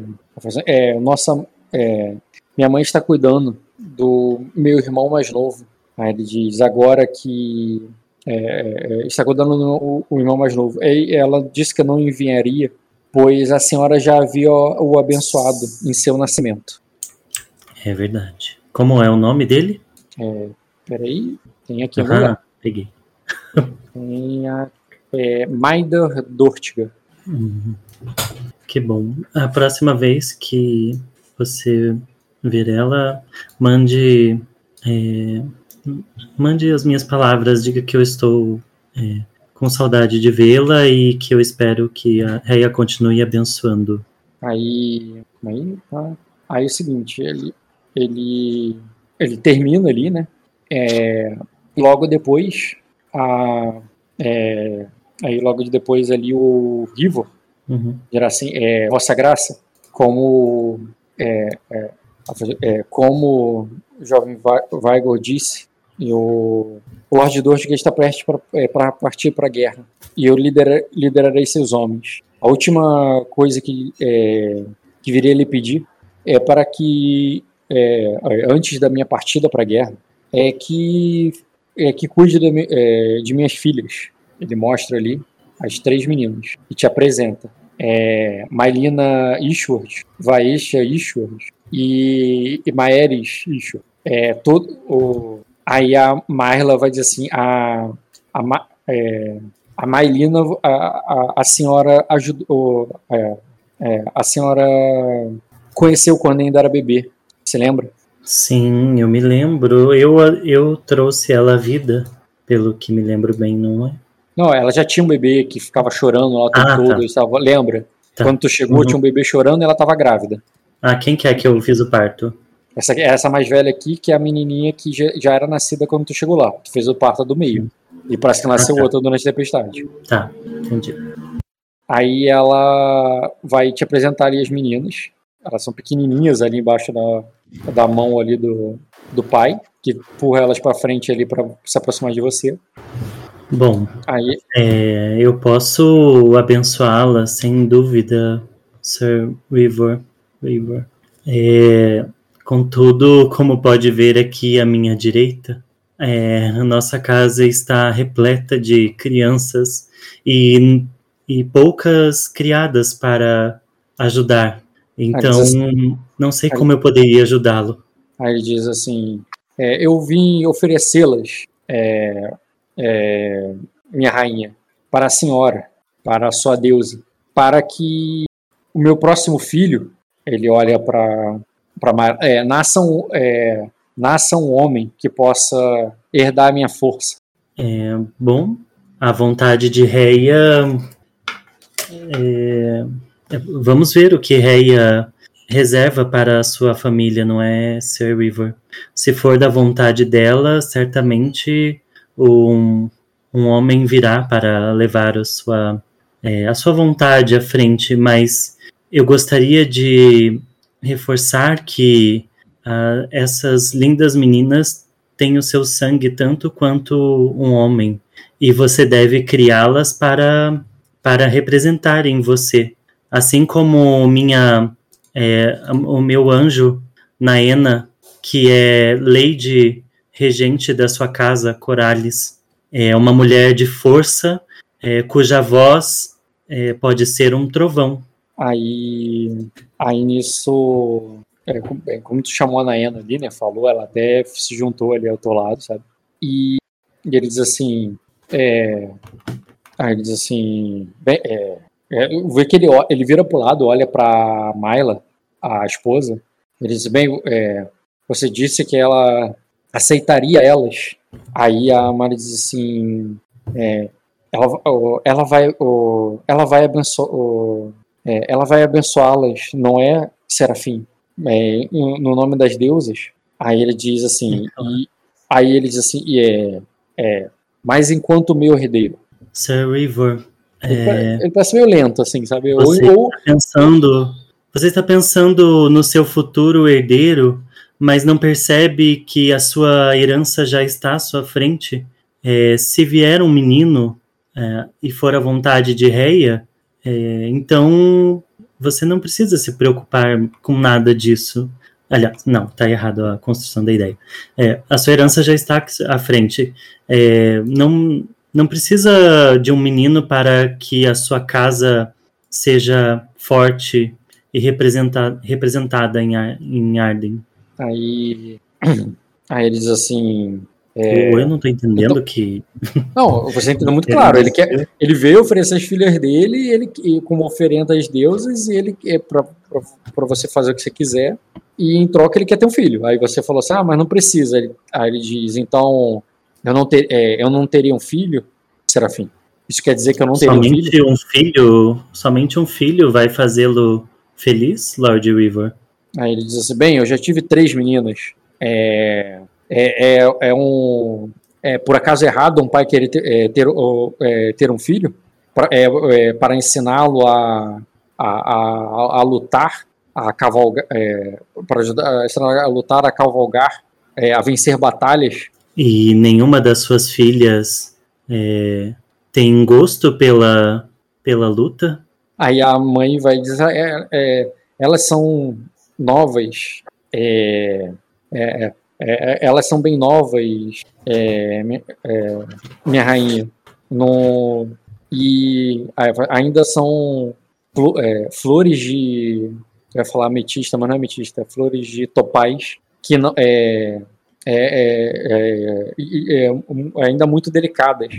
é nossa, é, minha mãe está cuidando do meu irmão mais novo. Aí ele diz agora que é, é está cuidando do o irmão mais novo. E ela disse que não enviaria, pois a senhora já havia o abençoado em seu nascimento. É verdade. Como é o nome dele? É, peraí, tem aqui lugar. Peguei. Tem a é, Maider Dortiga. Uhum. Que bom. A próxima vez que você ver ela, mande é, mande as minhas palavras, diga que eu estou é, com saudade de vê-la e que eu espero que a Reia continue abençoando. Aí, aí, tá. aí é o seguinte, ele, ele, ele termina ali, né? É, logo depois, a, é, aí logo depois ali o Rivor, uhum. assim, é, Vossa Graça, como é, é, é, como o jovem Weigel disse, e o Lorde Dortiga está prestes para é, partir para a guerra, e eu lidera, liderarei seus homens. A última coisa que, é, que viria lhe pedir é para que, é, antes da minha partida para a guerra, é que, é que cuide de, é, de minhas filhas. Ele mostra ali as três meninas e te apresenta. É, Mailina Ishward, Vaesha Ishward e, e Maeres Ishward. É, todo, o, aí a Marla vai dizer assim, a, a, é, a Mailina, a, a, a senhora ajudou, é, é, a senhora conheceu quando ainda era bebê, você lembra? Sim, eu me lembro. Eu, eu trouxe ela à vida, pelo que me lembro bem, não é? Não, ela já tinha um bebê que ficava chorando lá o tempo ah, todo. Tá. Estava, lembra? Tá. Quando tu chegou, uhum. tinha um bebê chorando e ela estava grávida. Ah, quem que é que eu fiz o parto? Essa, essa mais velha aqui, que é a menininha que já, já era nascida quando tu chegou lá. Tu fez o parto do meio. E parece que nasceu ah, tá. outra durante a tempestade. Tá, entendi. Aí ela vai te apresentar ali as meninas. Elas são pequenininhas ali embaixo da, da mão ali do, do pai, que empurra elas para frente ali para se aproximar de você. Bom, Aí... É, eu posso abençoá-la sem dúvida, Sir River. River. É, contudo, como pode ver aqui à minha direita, é, a nossa casa está repleta de crianças e, e poucas criadas para ajudar. Então, assim, não sei como eu poderia ajudá-lo. Aí ele diz assim: é, Eu vim oferecê-las, é, é, minha rainha, para a senhora, para a sua deusa, para que o meu próximo filho, ele olha para. É, nasça, um, é, nasça um homem que possa herdar a minha força. É, bom, a vontade de Reia. É, é, vamos ver o que Reia reserva para a sua família, não é, Sir River? Se for da vontade dela, certamente um, um homem virá para levar a sua, é, a sua vontade à frente, mas eu gostaria de reforçar que uh, essas lindas meninas têm o seu sangue tanto quanto um homem, e você deve criá-las para, para representarem você assim como minha é, o meu anjo Naena, que é lady regente da sua casa, Corales, é uma mulher de força, é, cuja voz é, pode ser um trovão. Aí, aí nisso, é, é, como tu chamou a Naena ali, né? Falou, ela até se juntou ali ao teu lado, sabe? E, e ele diz assim, é, aí ele diz assim, bem, é, é, vê que ele, ele vira pro lado, olha pra Myla, a esposa, ele diz, bem, é, você disse que ela aceitaria elas. Aí a Mari diz assim, é, ela, ela vai, ela vai abençoar, é, ela vai abençoá-las, não é Serafim, é, no nome das deusas. Aí ele diz assim, e, aí ele diz assim, e é, é, mas enquanto meu herdeiro. Sir River, ele, é... ele parece meio lento, assim, sabe? Você ou, ou... Tá pensando, Você está pensando no seu futuro herdeiro, mas não percebe que a sua herança já está à sua frente? É, se vier um menino é, e for à vontade de Reia, é, então você não precisa se preocupar com nada disso. Aliás, não, está errado a construção da ideia. É, a sua herança já está à frente. É, não, não precisa de um menino para que a sua casa seja forte e representa, representada em, em Arden. Aí, aí ele diz assim. É, eu não estou entendendo então, que. Não, você entendeu muito claro. Ele, quer, ele veio oferecer as filhas dele, ele como oferenda às deusas, e ele é para você fazer o que você quiser, e em troca ele quer ter um filho. Aí você falou assim: ah, mas não precisa. Aí ele diz: então, eu não, ter, é, eu não teria um filho, Serafim. Isso quer dizer que eu não teria somente um filho? Um filho somente um filho vai fazê-lo feliz, Lord River? Aí ele diz assim: bem, eu já tive três meninas. É, é, é, é um. É, por acaso errado um pai querer ter, é, ter, é, ter um filho pra, é, para ensiná-lo a, a, a, a, lutar, a cavalgar, para ajudar a lutar, a cavalgar, a vencer batalhas. E nenhuma das suas filhas tem gosto pela, pela luta? Aí a mãe vai dizer, elas são novas, é, é, é elas são bem novas, minha rainha, no, e ainda são flores de, eu ia falar ametista, mas não é ametista, flores de topaz, que não, é, é, é, é, ainda muito delicadas,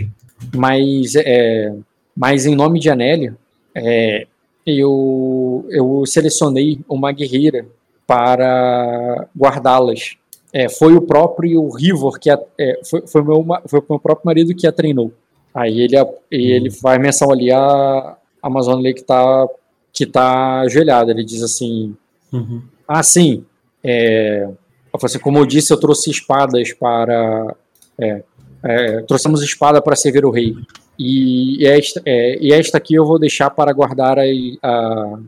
mas, é, mas em nome de Anélio, é, eu, eu selecionei uma guerreira para guardá-las. É, foi o próprio Rivor que a, é, foi, foi, meu, foi o meu próprio marido que a treinou. Aí ele, ele faz menção ali a Amazônia ali que está que tá ajoelhada. Ele diz assim: uhum. Ah, sim. É, assim, como eu disse, eu trouxe espadas para. É, é, trouxemos espada para servir o rei. E esta, é, e esta aqui eu vou deixar para guardar, a, a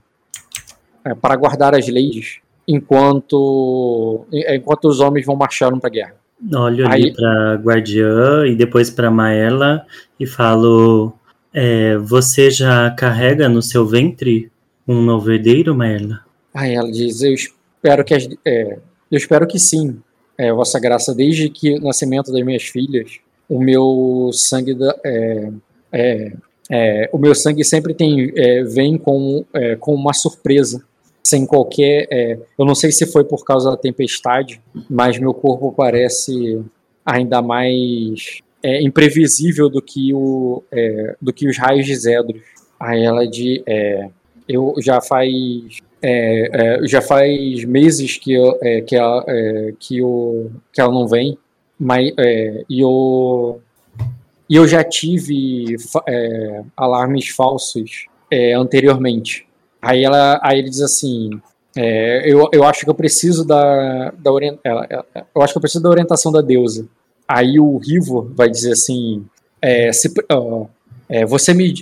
é, para guardar as leis enquanto, enquanto os homens vão marchando para a guerra. Olho Aí, ali para Guardiã e depois para Maela e falo: é, Você já carrega no seu ventre um novo herdeiro, Maela? Aí ela diz: Eu espero que, as, é, eu espero que sim, é, Vossa Graça, desde que o nascimento das minhas filhas o meu sangue da, é, é, é, o meu sangue sempre tem é, vem com, com uma surpresa sem qualquer é, eu não sei se foi por causa da tempestade mas meu corpo parece ainda mais imprevisível do que o do que os raios de Zedros aí ela de eu já faz já faz meses que eu, que ela, que, eu, que ela não vem mas, é, e, eu, e eu já tive é, alarmes falsos é, anteriormente. Aí, ela, aí ele diz assim: é, eu, eu acho que eu preciso da, da eu acho que eu preciso da orientação da deusa. Aí o Rivo vai dizer assim: é, se, uh, você me,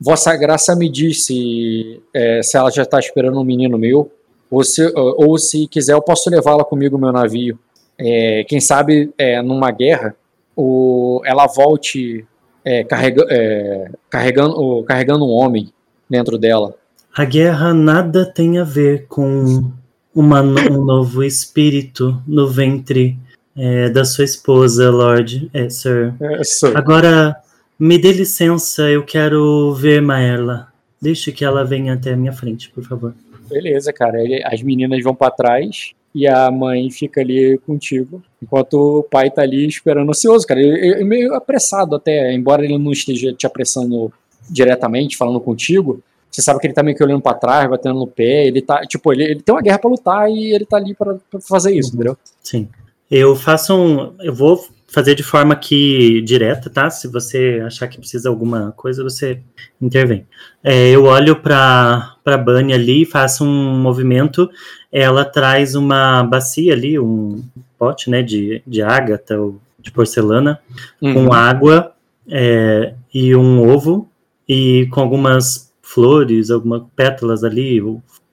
Vossa Graça me disse se ela já está esperando um menino meu, ou se, ou se quiser eu posso levá-la comigo no meu navio é, quem sabe é, numa guerra o, ela volte é, carrega, é, carregando, carregando um homem dentro dela. A guerra nada tem a ver com uma, um novo espírito no ventre é, da sua esposa, Lord é, Sir. Sir. Agora, me dê licença, eu quero ver Maela. Deixe que ela venha até a minha frente, por favor. Beleza, cara. As meninas vão para trás e a mãe fica ali contigo, enquanto o pai tá ali esperando ansioso, cara. Ele, ele meio apressado até, embora ele não esteja te apressando diretamente, falando contigo, você sabe que ele tá meio que olhando para trás, batendo no pé, ele tá, tipo, ele, ele tem uma guerra para lutar e ele tá ali para fazer isso, entendeu? Sim. Eu faço um, eu vou fazer de forma que direta, tá? Se você achar que precisa alguma coisa, você intervém. É, eu olho para para Bunny ali, faço um movimento, ela traz uma bacia ali, um pote, né, de, de ágata ou de porcelana, uhum. com água é, e um ovo e com algumas flores, algumas pétalas ali,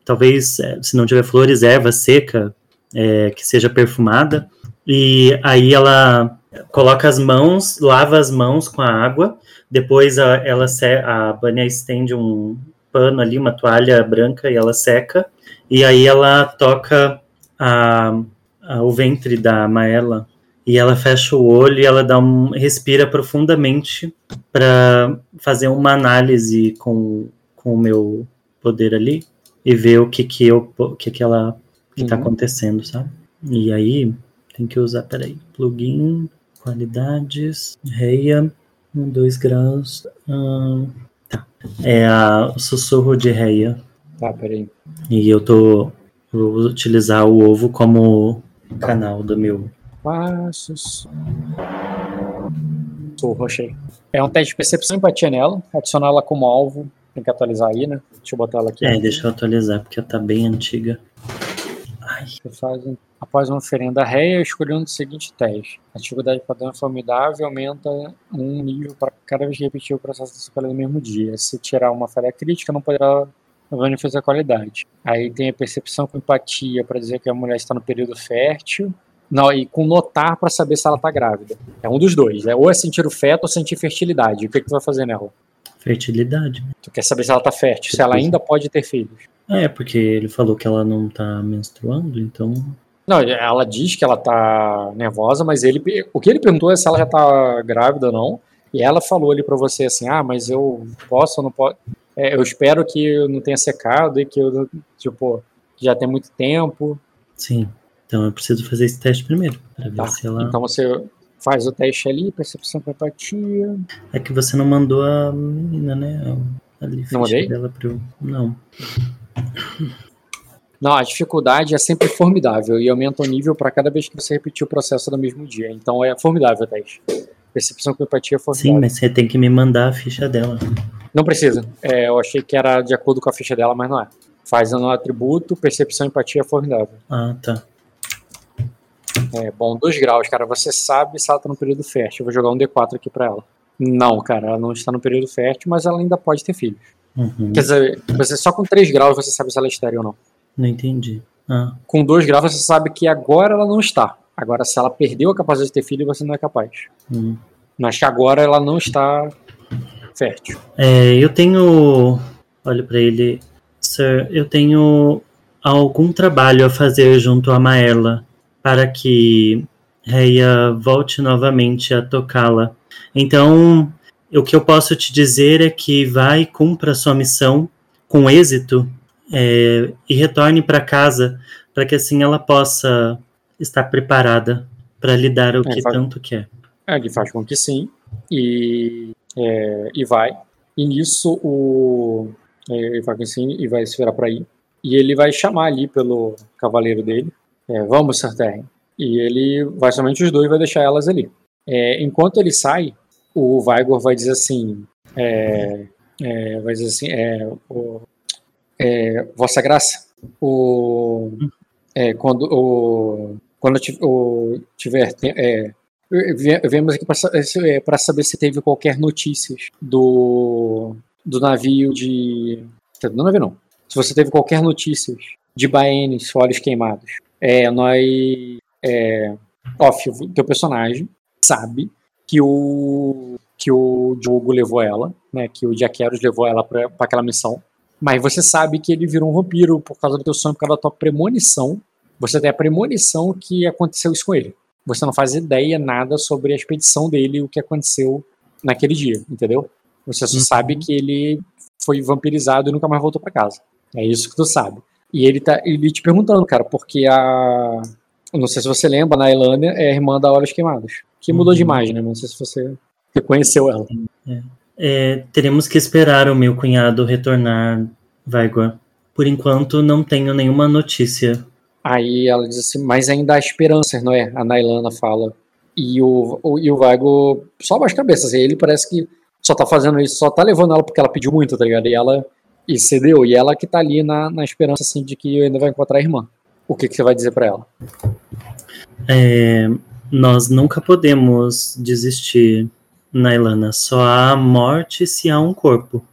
talvez, é, se não tiver flores, erva seca, é, que seja perfumada. E aí ela coloca as mãos, lava as mãos com a água, depois a, ela a Bania estende um pano ali, uma toalha branca e ela seca, e aí ela toca a, a, o ventre da Maela. E ela fecha o olho e ela dá um respira profundamente para fazer uma análise com, com o meu poder ali e ver o que que eu o que que ela que tá uhum. acontecendo, sabe? E aí tem que usar, peraí, plugin, qualidades, reia, dois graus, hum, tá. É a, o sussurro de reia. Tá, peraí. E eu tô vou utilizar o ovo como canal do meu passos. Sussurro, achei. É um teste de percepção e empatia nela, adicionar ela como alvo. Tem que atualizar aí, né? Deixa eu botar ela aqui. É, deixa eu atualizar, porque ela tá bem antiga. Ai. Você faz, após uma oferenda réia, escolhendo o seguinte teste. A dificuldade padrão é formidável aumenta um nível para cada vez que repetir o processo da escolha no mesmo dia. Se tirar uma falha crítica, não poderá beneficiar a qualidade. Aí tem a percepção com empatia para dizer que a mulher está no período fértil. Não, e com notar para saber se ela está grávida. É um dos dois. É ou é sentir o feto ou sentir fertilidade. O que, que tu vai fazer nela? Fertilidade. Tu quer saber se ela está fértil, se ela ainda pode ter filhos. É, porque ele falou que ela não está menstruando, então. Não, ela diz que ela tá nervosa, mas ele. O que ele perguntou é se ela já tá grávida ou não. E ela falou ali para você assim: ah, mas eu posso ou não posso. É, eu espero que eu não tenha secado e que eu, tipo, já tem muito tempo. Sim. Então eu preciso fazer esse teste primeiro. Pra ver tá. se ela... Então você faz o teste ali, percepção com empatia. É que você não mandou a menina, né? Ali, não mandei? Dela pro... Não. Não, a dificuldade é sempre formidável e aumenta o nível para cada vez que você repetir o processo no mesmo dia. Então é formidável o teste. Percepção com empatia é formidável. Sim, mas você tem que me mandar a ficha dela. Não precisa. É, eu achei que era de acordo com a ficha dela, mas não é. Faz no atributo, percepção e empatia é formidável. Ah, tá. É, bom, dois graus, cara. Você sabe se ela tá no período fértil. Eu vou jogar um D4 aqui pra ela. Não, cara, ela não está no período fértil, mas ela ainda pode ter filhos. Uhum. Quer dizer, você só com 3 graus você sabe se ela é estéreo ou não. Não entendi. Ah. Com 2 graus você sabe que agora ela não está. Agora, se ela perdeu a capacidade de ter filho, você não é capaz. Uhum. Mas que agora ela não está fértil. É, eu tenho. Olha para ele. Sir, eu tenho algum trabalho a fazer junto a Maela para que Reia volte novamente a tocá-la. Então, o que eu posso te dizer é que vai e cumpra sua missão com êxito é, e retorne para casa para que assim ela possa estar preparada para lhe dar o é, que faz, tanto quer. É, ele faz com que sim e, é, e vai. E nisso o é, ele faz com que sim e vai se virar para ir. E ele vai chamar ali pelo cavaleiro dele é, vamos, Sartern. E ele vai somente os dois vai deixar elas ali. É, enquanto ele sai, o Vigor vai dizer assim, é, é, vai dizer assim, é, o, é, Vossa Graça, o, é, quando o, quando o, tiver é, viemos aqui para saber se teve qualquer notícias do, do navio de do navio não, se você teve qualquer notícias de Baenes, olhos queimados é, nós. É, off, o teu personagem sabe que o que o Diogo levou ela, né? Que o Jaqueros levou ela para aquela missão. Mas você sabe que ele virou um vampiro por causa do teu sonho, por causa da tua premonição. Você tem a premonição que aconteceu isso com ele. Você não faz ideia nada sobre a expedição dele, o que aconteceu naquele dia, entendeu? Você só uhum. sabe que ele foi vampirizado e nunca mais voltou para casa. É isso que tu sabe. E ele tá ele te perguntando, cara, porque a. Não sei se você lembra, na Elânia é a irmã da Olhos Queimados. Que mudou uhum. de imagem, né? Não sei se você reconheceu ela. É. É, teremos que esperar o meu cunhado retornar, Vaigua. Por enquanto, não tenho nenhuma notícia. Aí ela diz assim, mas ainda há esperanças, não é? A Nailana fala. E o, o, e o Vaigo só baixa a cabeça. Assim, ele parece que só tá fazendo isso, só tá levando ela porque ela pediu muito, tá ligado? E ela e cedeu. E ela que tá ali na, na esperança assim, de que ainda vai encontrar a irmã. O que, que você vai dizer para ela? É, nós nunca podemos desistir, Nailana. Só há morte se há um corpo.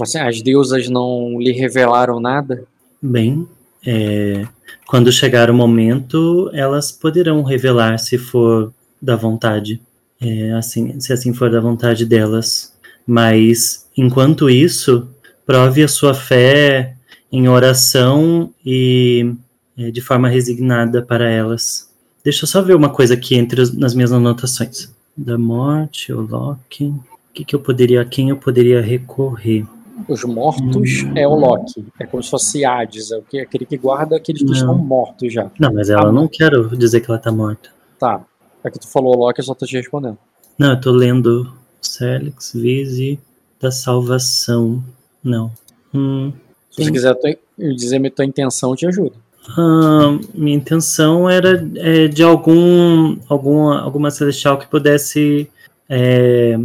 Assim, as deusas não lhe revelaram nada? Bem, é, quando chegar o momento, elas poderão revelar se for da vontade, é, assim, se assim for da vontade delas. Mas enquanto isso, prove a sua fé em oração e é, de forma resignada para elas. Deixa eu só ver uma coisa aqui entre as, nas minhas anotações. Da morte, o Loki. O que, que eu poderia, a quem eu poderia recorrer? Os mortos Hum. é o Loki. É como se fosse Hades, é aquele que guarda aqueles que Não. estão mortos já. Não, mas ela Ah, não quero dizer que ela tá morta. Tá. É que tu falou Loki, eu só tô te respondendo. Não, eu tô lendo Celix, Vise da Salvação. Não. Hum, Se você quiser dizer a tua intenção, eu te ajudo. ah, minha intenção era é, de algum, alguma, alguma celestial que pudesse é,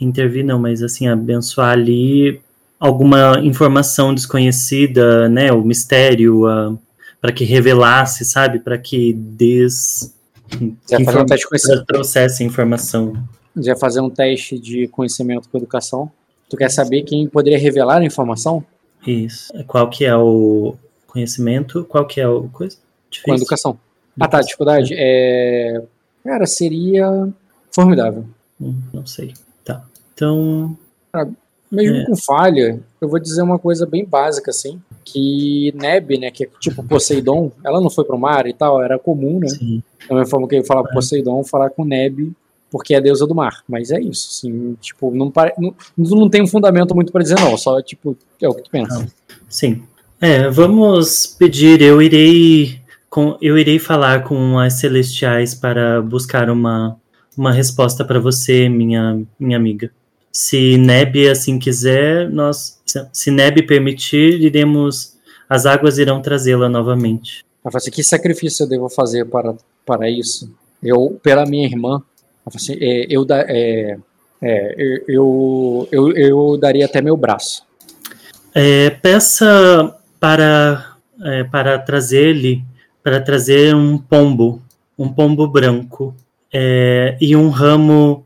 intervir, não, mas assim, abençoar ali alguma informação desconhecida, né, o mistério, para que revelasse, sabe, para que des... Vai fazer um teste de conhecimento. trouxesse informação. Vai fazer um teste de conhecimento com educação. Tu quer saber quem poderia revelar a informação? Isso. Qual que é o conhecimento? Qual que é o coisa? Com Difícil. educação. Ah, tá, dificuldade. É... Cara, seria formidável. Hum, Não sei. Tá. Então, Mesmo É. com falha, eu vou dizer uma coisa bem básica, assim, que Neb, né, que é tipo Poseidon, ela não foi pro mar e tal, era comum, né? sim. Da mesma forma que eu falar Poseidon, falar com Neb, porque é a deusa do mar. Mas é isso, assim, tipo, não, pare... não, não tem um fundamento muito pra dizer não, só, tipo, é o que tu pensa. Sim. É, vamos pedir, eu irei com, eu irei falar com as celestiais para buscar uma, uma resposta para você, minha, minha amiga. Se Neb assim quiser, nós se- Neb permitir, iremos as águas irão trazê-la novamente. Ela assim, que sacrifício eu devo fazer para, para isso? Eu, pela minha irmã, assim, é, eu, da, é, é, eu, eu, eu daria até meu braço. É, peça para é, para trazer-lhe para trazer um pombo, um pombo branco é, e um ramo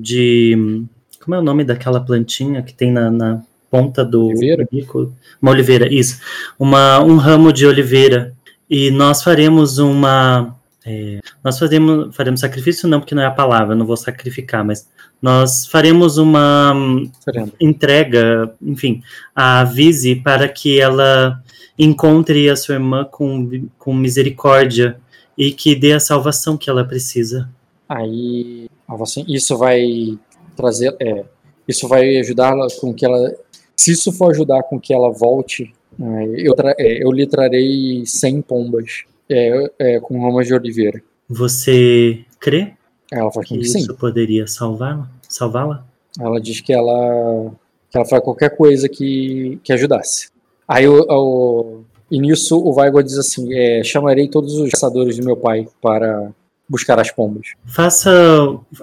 de como é o nome daquela plantinha que tem na, na ponta do Oliveira? bico? Uma oliveira, isso. Uma, um ramo de oliveira e nós faremos uma é, nós faremos faremos sacrifício não porque não é a palavra, não vou sacrificar, mas nós faremos uma Serena. entrega, enfim, a Vise para que ela encontre a sua irmã com, com misericórdia e que dê a salvação que ela precisa. Aí, assim, isso vai trazer, é, isso vai ajudar ela com que ela, se isso for ajudar com que ela volte, é, eu, eu lhe trarei 100 pombas é, é, com ramas de oliveira. Você crê Aí Ela falou que que sim. isso poderia salvá-la? Salvá-la? Ela diz que ela, que ela faz qualquer coisa que, que ajudasse. Aí o, o, e nisso o Vaigo diz assim, é, chamarei todos os caçadores de meu pai para buscar as pombas. Faça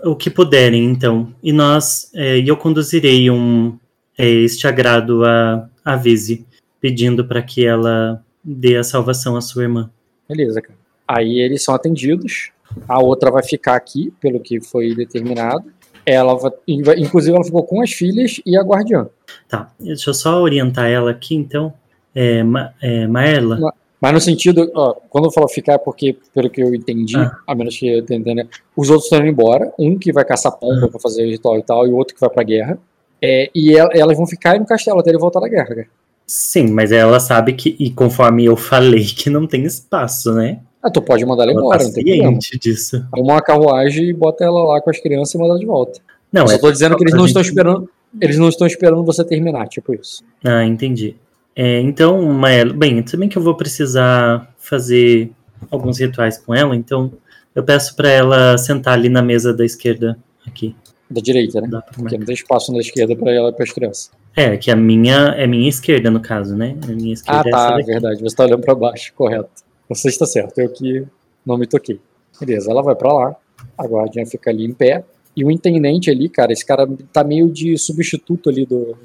o que puderem, então, e nós, é, e eu conduzirei um é, este agrado a, a Vise, pedindo para que ela dê a salvação à sua irmã. Beleza, cara. Aí eles são atendidos. A outra vai ficar aqui, pelo que foi determinado. Ela inclusive, ela ficou com as filhas e a guardiã. Tá, deixa eu só orientar ela aqui, então. É, Ma, é, Maerla, Mas no sentido, ó, quando eu falo ficar, é porque, pelo que eu entendi, Ah. a menos que eu entenda, os outros estão indo embora. Um que vai caçar pomba pra fazer ritual e tal, e o outro que vai pra guerra. É, e el- elas vão ficar no castelo até ele voltar da guerra, cara. Sim, mas ela sabe que, e conforme eu falei, que não tem espaço, né? Ah, tu pode mandar ela Ela embora, tá não tem problema. disso. Arruma uma carruagem e bota ela lá com as crianças e manda ela de volta. Não, eu só é tô dizendo que eles não gente- estão esperando. Eles não estão esperando você terminar, tipo isso. Ah, entendi. É, então, Maela, bem, também que eu vou precisar fazer alguns rituais com ela, então eu peço para ela sentar ali na mesa da esquerda aqui. Da direita, né? Porque não tem espaço na esquerda pra ela e pras crianças. É, que a minha é minha esquerda, no caso, né? A minha Ah, esquerda é tá, verdade. Você tá olhando pra baixo, correto. Você está certo, eu que não me toquei. Beleza, ela vai pra lá, a guardiã fica ali em pé, e o intendente ali, cara, esse cara tá meio de substituto ali do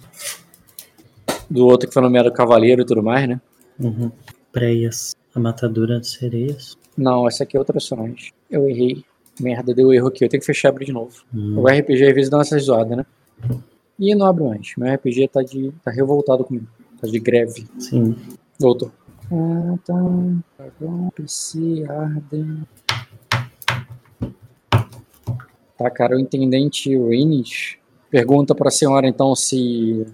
do outro que foi nomeado cavaleiro e tudo mais, né? Uhum. Preias, a matadora de sereias. Não, essa aqui é outra personagem. Eu errei. Merda, deu erro aqui. Eu tenho que fechar e abrir de novo. Hum. O RPG às vezes dá essas zoadas, né? E não abre mais. Meu RPG tá, de, tá revoltado comigo. Tá de greve. Sim. Voltou. Ah, tá. Dragão, PC, Arden. Tá, cara, o intendente Rines pergunta pra senhora então se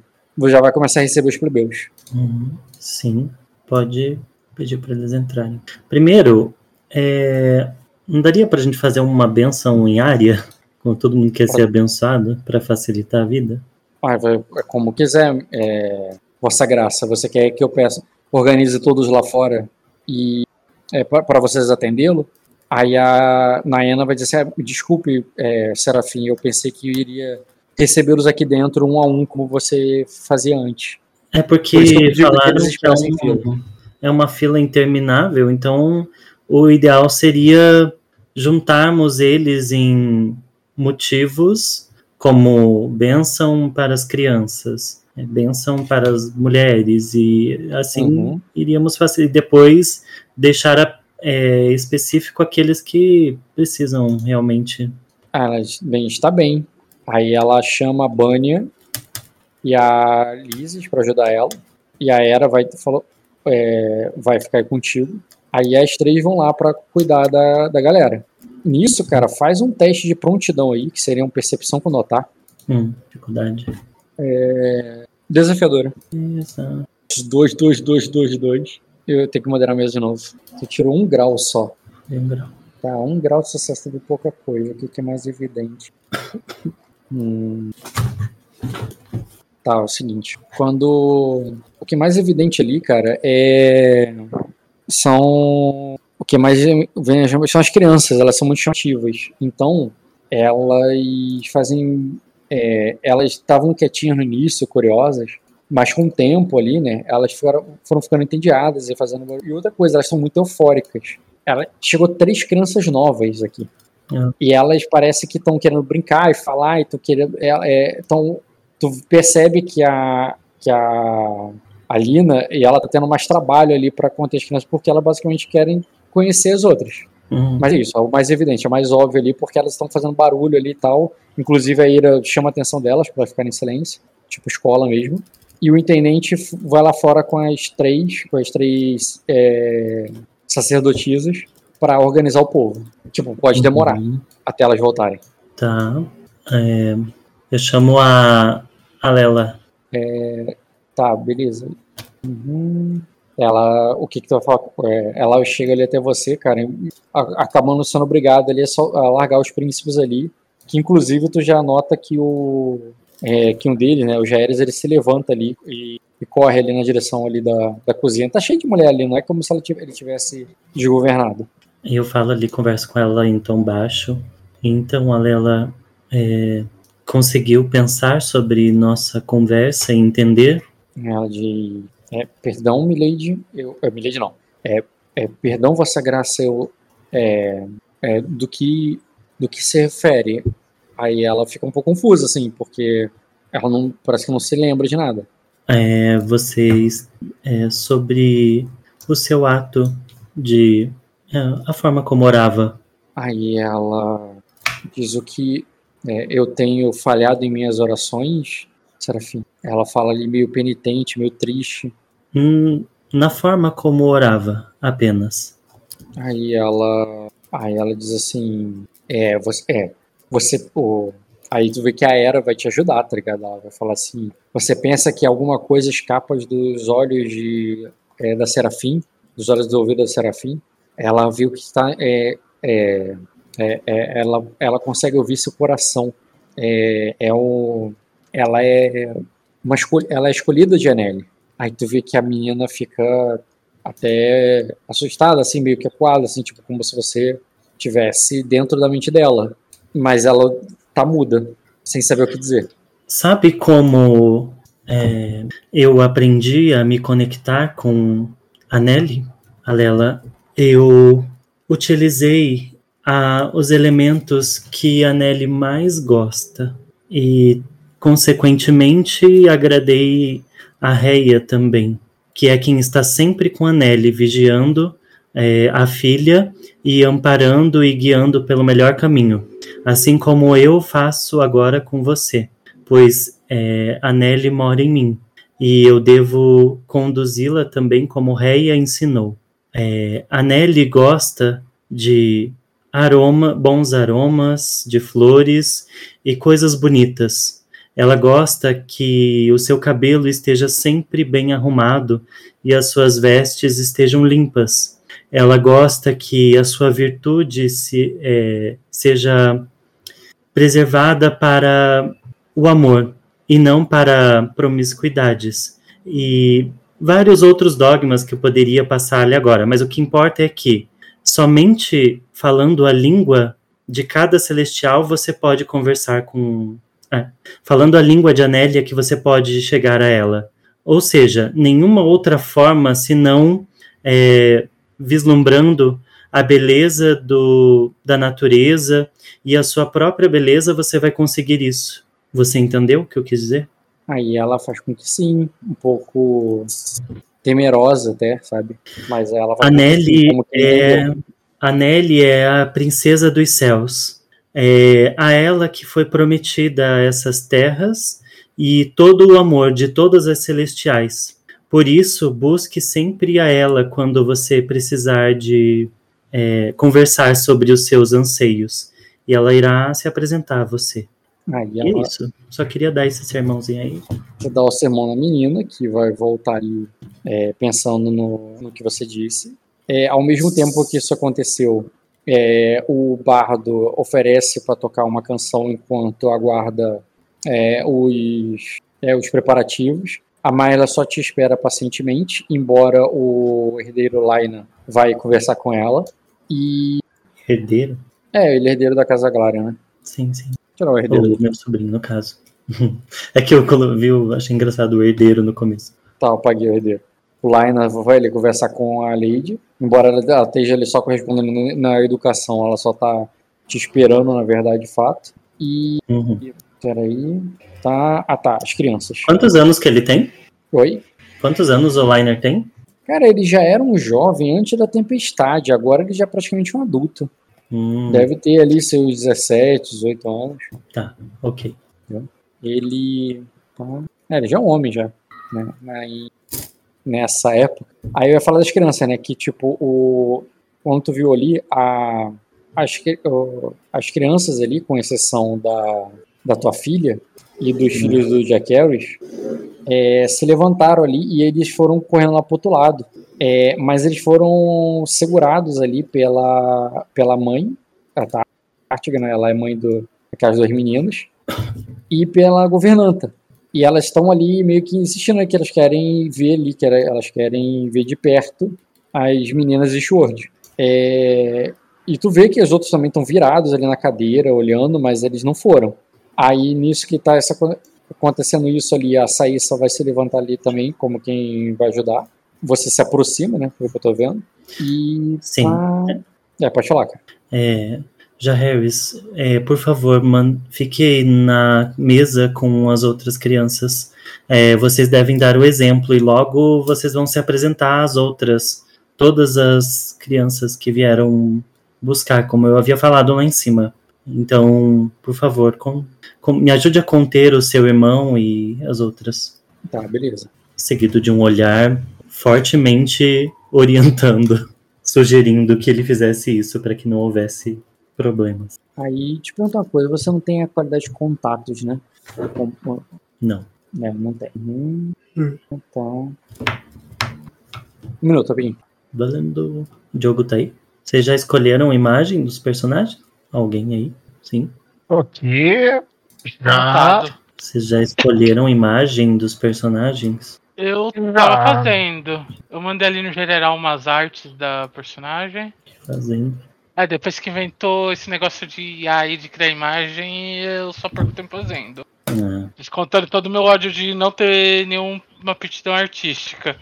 já vai começar a receber os plebeus. Uhum, sim, pode pedir para eles entrarem. Primeiro, é, não daria pra gente fazer uma benção em área, como todo mundo quer ser abençoado, para facilitar a vida? Vai- é como quiser, é, Vossa Graça. Você quer que eu peça, organize todos lá fora e é, para vocês atendê-lo? Aí a Naena vai dizer assim, "Ah, desculpe, é, Serafim, eu pensei que eu iria recebê-los aqui dentro um a um, como você fazia antes. É porque Por que que falaram que é, um- é uma fila interminável, então o ideal seria juntarmos eles em motivos como bênção para as crianças, é, bênção para as mulheres, e assim Uhum. iríamos fazer. Depois deixar a- é, específico aqueles que precisam realmente. Ah, ela diz, bem, está bem. Aí ela chama a Bania e a Lises para ajudar ela. E a Era vai, falou, é, vai ficar contigo. Aí as três vão lá para cuidar da, da galera. Nisso, cara, faz um teste de prontidão aí, que seria uma percepção com notar. Hum, dificuldade. Desafiadora. Exato. Dois, dois, dois, dois, dois. Eu tenho que moderar mesmo de novo. Você tirou um grau só. Lembra? Tá, um grau de sucesso de pouca coisa. O que, que é mais evidente? Hum. Tá, é o seguinte. Quando. O que é mais evidente ali, cara, é. São. Que mais vem são as crianças, elas são muito chamativas. Então, elas fazem. é, elas estavam quietinhas no início, curiosas, mas com o tempo ali, né, elas foram, foram ficando entediadas e fazendo. barulho. E outra coisa, elas são muito eufóricas. Ela chegou três crianças novas aqui. Ah. E elas parece que estão querendo brincar e falar, e estão querendo. É, é, tão, tu percebe que a, que a, a Lina e ela tá tendo mais trabalho ali para conter as crianças, porque elas basicamente querem conhecer as outras. Hum, Mas é isso, é o mais evidente, é o mais óbvio ali, porque elas estão fazendo barulho ali e tal. Inclusive a Ira chama a atenção delas para ficarem em silêncio, tipo escola mesmo. E o intendente vai lá fora com as três, com as três é, sacerdotisas para organizar o povo. Tipo, pode demorar uhum. até elas voltarem. Tá. É, eu chamo a, a Lela. Tá, beleza. Uhum. Ela, o que que tu vai falar? É, ela chega ali até você, cara, acabando sendo obrigada ali a, largar os príncipes ali, que inclusive tu já nota que o é, que um deles, né, o Jaeres, ele se levanta ali e, e corre ali na direção ali da, da cozinha. Tá cheio de mulher ali, não é como se ela tiv- ele tivesse desgovernado. E eu falo ali, converso com ela em tom baixo. Então a Lela é, conseguiu pensar sobre nossa conversa e entender. Ela de é, perdão, Milady, eu, é, Milady não. É, é, perdão, Vossa Graça, eu é, é, do que do que se refere. Aí ela fica um pouco confusa, assim, porque ela não parece que não se lembra de nada. é, vocês é, sobre o seu ato de é, a forma como orava. Aí ela diz o que é, eu tenho falhado em minhas orações, Serafim. Ela fala ali meio penitente, meio triste. Hum, na forma como orava, apenas. Aí ela, aí ela diz assim, é, você, é, você, aí tu vê que a Era vai te ajudar, tá ligado? Ela vai falar assim, você pensa que alguma coisa escapa dos olhos de, é, da Serafim, dos olhos do ouvido da Serafim? Ela viu que está, é, é, é, é, ela, ela consegue ouvir seu coração. É, é o, ela é uma escolha, ela é escolhida de Anelli. Aí tu vê que a menina fica até assustada, assim, meio que acuada, assim, tipo, como se você tivesse dentro da mente dela. Mas ela tá muda, sem saber o que dizer. Sabe como é, eu aprendi a me conectar com a Nelly, a Lela? Eu utilizei a, os elementos que a Nelly mais gosta e, consequentemente, agradei a Reia também, que é quem está sempre com a Nelly, vigiando é, a filha e amparando e guiando pelo melhor caminho, assim como eu faço agora com você, pois é, a Nelly mora em mim e eu devo conduzi-la também como Reia ensinou. É, a Nelly gosta de aroma, bons aromas, de flores e coisas bonitas. Ela gosta que o seu cabelo esteja sempre bem arrumado e as suas vestes estejam limpas. Ela gosta que a sua virtude se, é, seja preservada para o amor e não para promiscuidades. E vários outros dogmas que eu poderia passar-lhe agora, mas o que importa é que somente falando a língua de cada celestial você pode conversar com. É, falando a língua de Anélia que você pode chegar a ela. Ou seja, nenhuma outra forma senão é, vislumbrando a beleza do, da natureza e a sua própria beleza, você vai conseguir isso. Você entendeu o que eu quis dizer? Aí ela faz com que sim, um pouco temerosa até, sabe? Mas ela vai a Nelly é a Nelly é a princesa dos céus. É a ela que foi prometida essas terras e todo o amor de todas as celestiais. Por isso, busque sempre a ela quando você precisar de é, conversar sobre os seus anseios. E ela irá se apresentar a você. E ela é isso. Só queria dar esse sermãozinho aí. vai dar o sermão na menina, que vai voltar ali é, pensando no, no que você disse. É, ao mesmo tempo que isso aconteceu, é, o bardo oferece para tocar uma canção enquanto aguarda é, os, é, os preparativos. A Mayla só te espera pacientemente, embora o herdeiro Laina vai conversar com ela. E Herdeiro? é, ele é herdeiro da Casa Glária, né? Sim, sim. Tirar o herdeiro. Ou meu sobrinho, no caso. é que eu vi, achei engraçado o herdeiro no começo. Tá, eu paguei o herdeiro. O Laina vai ali conversar com a Lady, embora ela esteja ali só correspondendo na educação, ela só tá te esperando, na verdade, de fato. E. Uhum. Peraí. Tá. Ah, tá, as crianças. Quantos anos que ele tem? Oi? Quantos anos o Liner tem? Cara, ele já era um jovem antes da tempestade, agora ele já é praticamente um adulto. Hum, Deve ter ali seus 17, 18 anos. Tá, ok. Ele. É, ele já é um homem já. Né? Aí, nessa época. Aí eu ia falar das crianças, né? Que tipo, o. Quando tu viu ali, a, as, as crianças ali, com exceção da, da tua filha e dos filhos do Jack Harris, é, se levantaram ali e eles foram correndo lá pro outro lado. É, mas eles foram segurados ali pela, pela mãe, a Tártiga, né? Ela é mãe do, daquelas dois meninos, e pela governanta. E elas estão ali meio que insistindo né, que elas querem ver ali, que elas querem ver de perto as meninas de Sword. É, e tu vê que os outros também estão virados ali na cadeira, olhando, mas eles não foram. Aí nisso que tá essa, acontecendo isso ali, a Saíssa vai se levantar ali também, como quem vai ajudar. Você se aproxima, né? Pelo que eu tô vendo. E. Sim. tá- É, pode falar, cara. É, já Harris, é, por favor, man, fique aí na mesa com as outras crianças. É, vocês devem dar o exemplo e logo vocês vão se apresentar às outras, todas as crianças que vieram buscar, como eu havia falado lá em cima. Então, por favor, com- com- me ajude a conter o seu irmão e as outras. Tá, beleza. Seguido de um olhar fortemente orientando, sugerindo que ele fizesse isso para que não houvesse problemas. Aí, te pergunto uma coisa, você não tem a qualidade de contatos, né? Com- Não. É, não tem. Hum, Então. Um minuto, rapidinho. Valendo. O Diogo tá aí? Vocês já escolheram a imagem dos personagens? Alguém aí? Sim. Ok. Já. Montado. Vocês já escolheram a imagem dos personagens? Eu Já. tava fazendo. Eu mandei ali no general umas artes da personagem. Fazendo. É, depois que inventou esse negócio de AI de criar imagem, eu só perco tempo fazendo. Ah, Descontando todo o meu ódio de não ter nenhuma aptidão artística.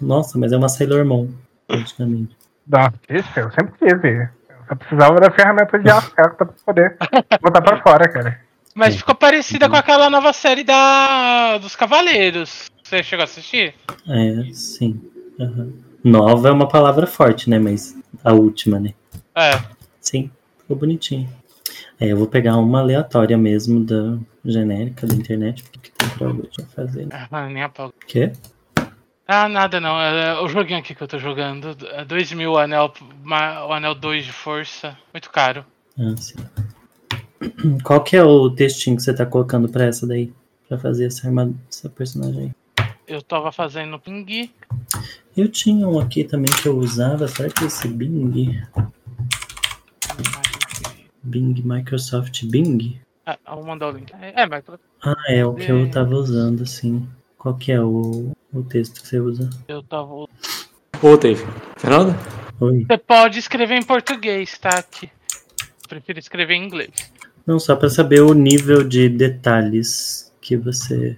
nossa, mas é uma Sailor Moon, praticamente. Não, isso eu sempre tive. Eu só precisava da ferramenta de acerto pra poder botar pra fora, cara. Mas ficou parecida com aquela nova série da dos Cavaleiros. Você chegou a assistir? É, sim. Aham. Nova é uma palavra forte, né? Mas a última, né? É. Sim, ficou bonitinho. É, eu vou pegar uma aleatória mesmo da genérica da internet, porque que tem pra hoje fazer. Ah, nem a pau. Quê? Ah, nada não. É o joguinho aqui que eu tô jogando. É 2 mil o anel, o anel 2 de força. Muito caro. Ah, sim. Qual que é o textinho que você tá colocando pra essa daí? Pra fazer essa, arma, essa personagem aí? Eu tava fazendo ping. Eu tinha um aqui também que eu usava. Será que é esse Bing? Bing, Microsoft Bing? Ah, eu vou mandar o link. É, é, mas Ah, é o que eu tava usando, sim. Qual que é o, o texto que você usa? eu tava. Voltei. Fernando? Oi? Você pode escrever em português, tá? Aqui. Prefiro escrever em inglês. Não, só pra saber o nível de detalhes que você.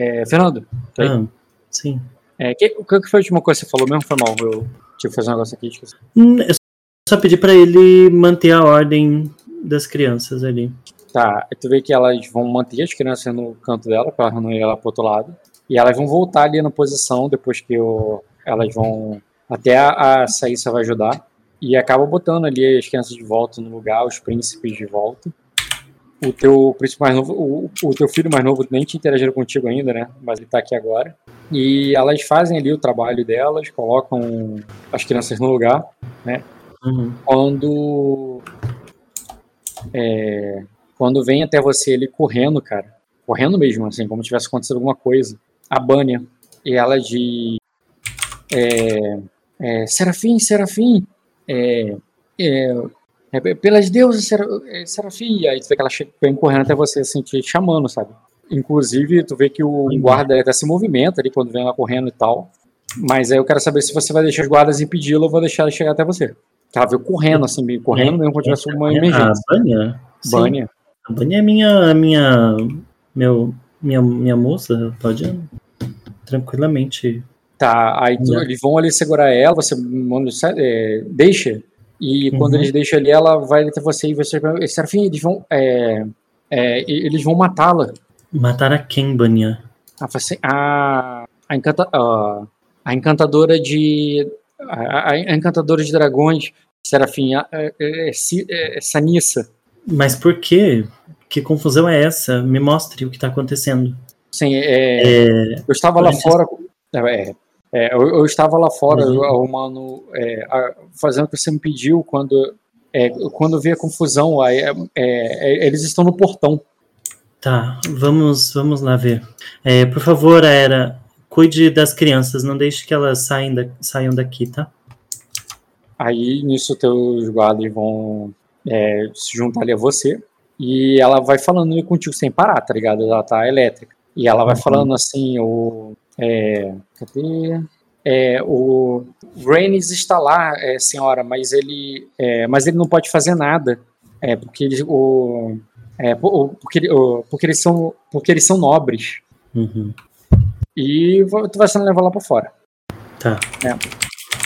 É, Fernando? Tá aí? Ah, sim. É, que, o que foi a última coisa que você falou mesmo? Foi mal. Eu tive que fazer um negócio aqui. esqueci. Hum, Eu só pedi pra ele manter a ordem das crianças ali. Tá, tu vê que elas vão manter as crianças no canto dela, pra elas não ir lá pro outro lado. E elas vão voltar ali na posição depois que o, elas vão. Até a, a Saíssa vai ajudar. E acaba botando ali as crianças de volta no lugar, os príncipes de volta. O teu príncipe mais novo, o, o teu filho mais novo nem te interagiram contigo ainda, né? Mas ele tá aqui agora. E elas fazem ali o trabalho delas, colocam as crianças no lugar Uhum. quando é, quando vem até você ele correndo, cara, correndo mesmo, assim, como tivesse acontecido alguma coisa, a Bânia, e ela de é, é, Serafim, Serafim, é, é, é, pelas deusas, Sera, é, Serafim, e aí tu vê que ela chega, vem correndo até você, assim, te chamando, sabe? Inclusive, tu vê que o guarda até se movimenta ali quando vem ela correndo e tal, mas aí eu quero saber se você vai deixar os guardas impedi-la ou vai deixar ela chegar até você. Ela veio correndo, assim, meio correndo mesmo como tivesse uma A emergência. Bânia? Sim. Bânia. A Bânia é minha, minha, meu, minha, minha moça, pode tranquilamente. Tá, aí tu- Não. eles vão ali segurar ela, você manda, é, deixa, e quando Uhum. eles deixam ali, ela vai até você e você pergunta, Serafim, eles vão, é, é, eles vão matá-la. Matar a quem, Bânia? A, a, a, encanta, a, a encantadora de, a, a encantadora de dragões, Serafim, a, é, é, é, Sanissa. Mas por quê? Que confusão é essa? Me mostre o que tá acontecendo. Sim, é, eu estava lá fora. É, é, eu, eu estava lá fora Uhum. arrumando, é, a- fazendo o que você me pediu quando, é, quando vi a confusão. Aí, é, é, eles estão no portão. Tá, vamos, vamos lá ver. É, por favor, Era, cuide das crianças, não deixe que elas saiam, da- saiam daqui, tá? Aí nisso teus guardas vão é, se juntar ali a você. E ela vai falando contigo sem parar, tá ligado? Ela tá elétrica. E ela vai Uhum. falando assim, o. É, cadê? É, o Rhaenys está lá, é, senhora, mas ele, é, mas ele não pode fazer nada, é, porque ele, o, é, porque, o- porque eles são, porque eles são nobres. Uhum. E tu vai sendo levar lá pra fora. Tá.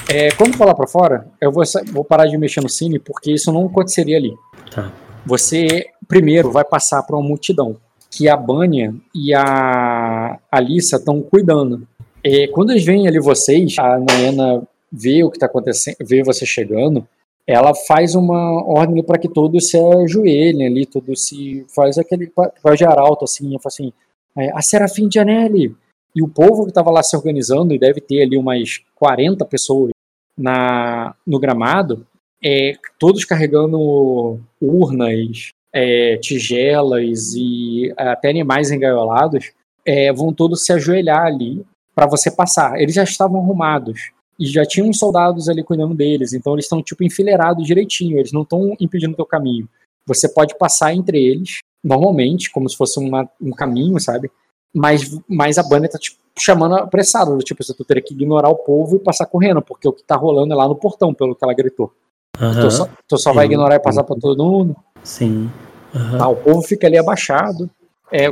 É, quando for lá pra fora, eu vou, vou parar de mexer no cine, porque isso não aconteceria ali. Tá. Você primeiro vai passar para uma multidão que a Bânia e a Alissa estão cuidando. É, quando eles veem ali vocês, a Naena vê o que está acontecendo, vê você chegando, ela faz uma ordem para que todos se ajoelhem ali, todos se faz aquele papel de arauto assim, assim, é, a Serafim de Anelli. E o povo que estava lá se organizando, e deve ter ali umas 40 pessoas na, no gramado, é, todos carregando urnas, é, tigelas e até animais engaiolados, é, vão todos se ajoelhar ali para você passar. Eles já estavam arrumados e já tinham soldados ali cuidando deles, então eles estão tipo enfileirados direitinho, eles não estão impedindo o teu caminho. Você pode passar entre eles, normalmente, como se fosse uma, um caminho, sabe? Mas, mas a banda tá tipo, chamando apressado, tipo, você teria que ignorar o povo e passar correndo, porque o que tá rolando é lá no portão, pelo que ela gritou. Aham. Tu só, tu só vai ignorar e passar pra todo mundo. Sim. Aham. Tá, o povo fica ali abaixado. É,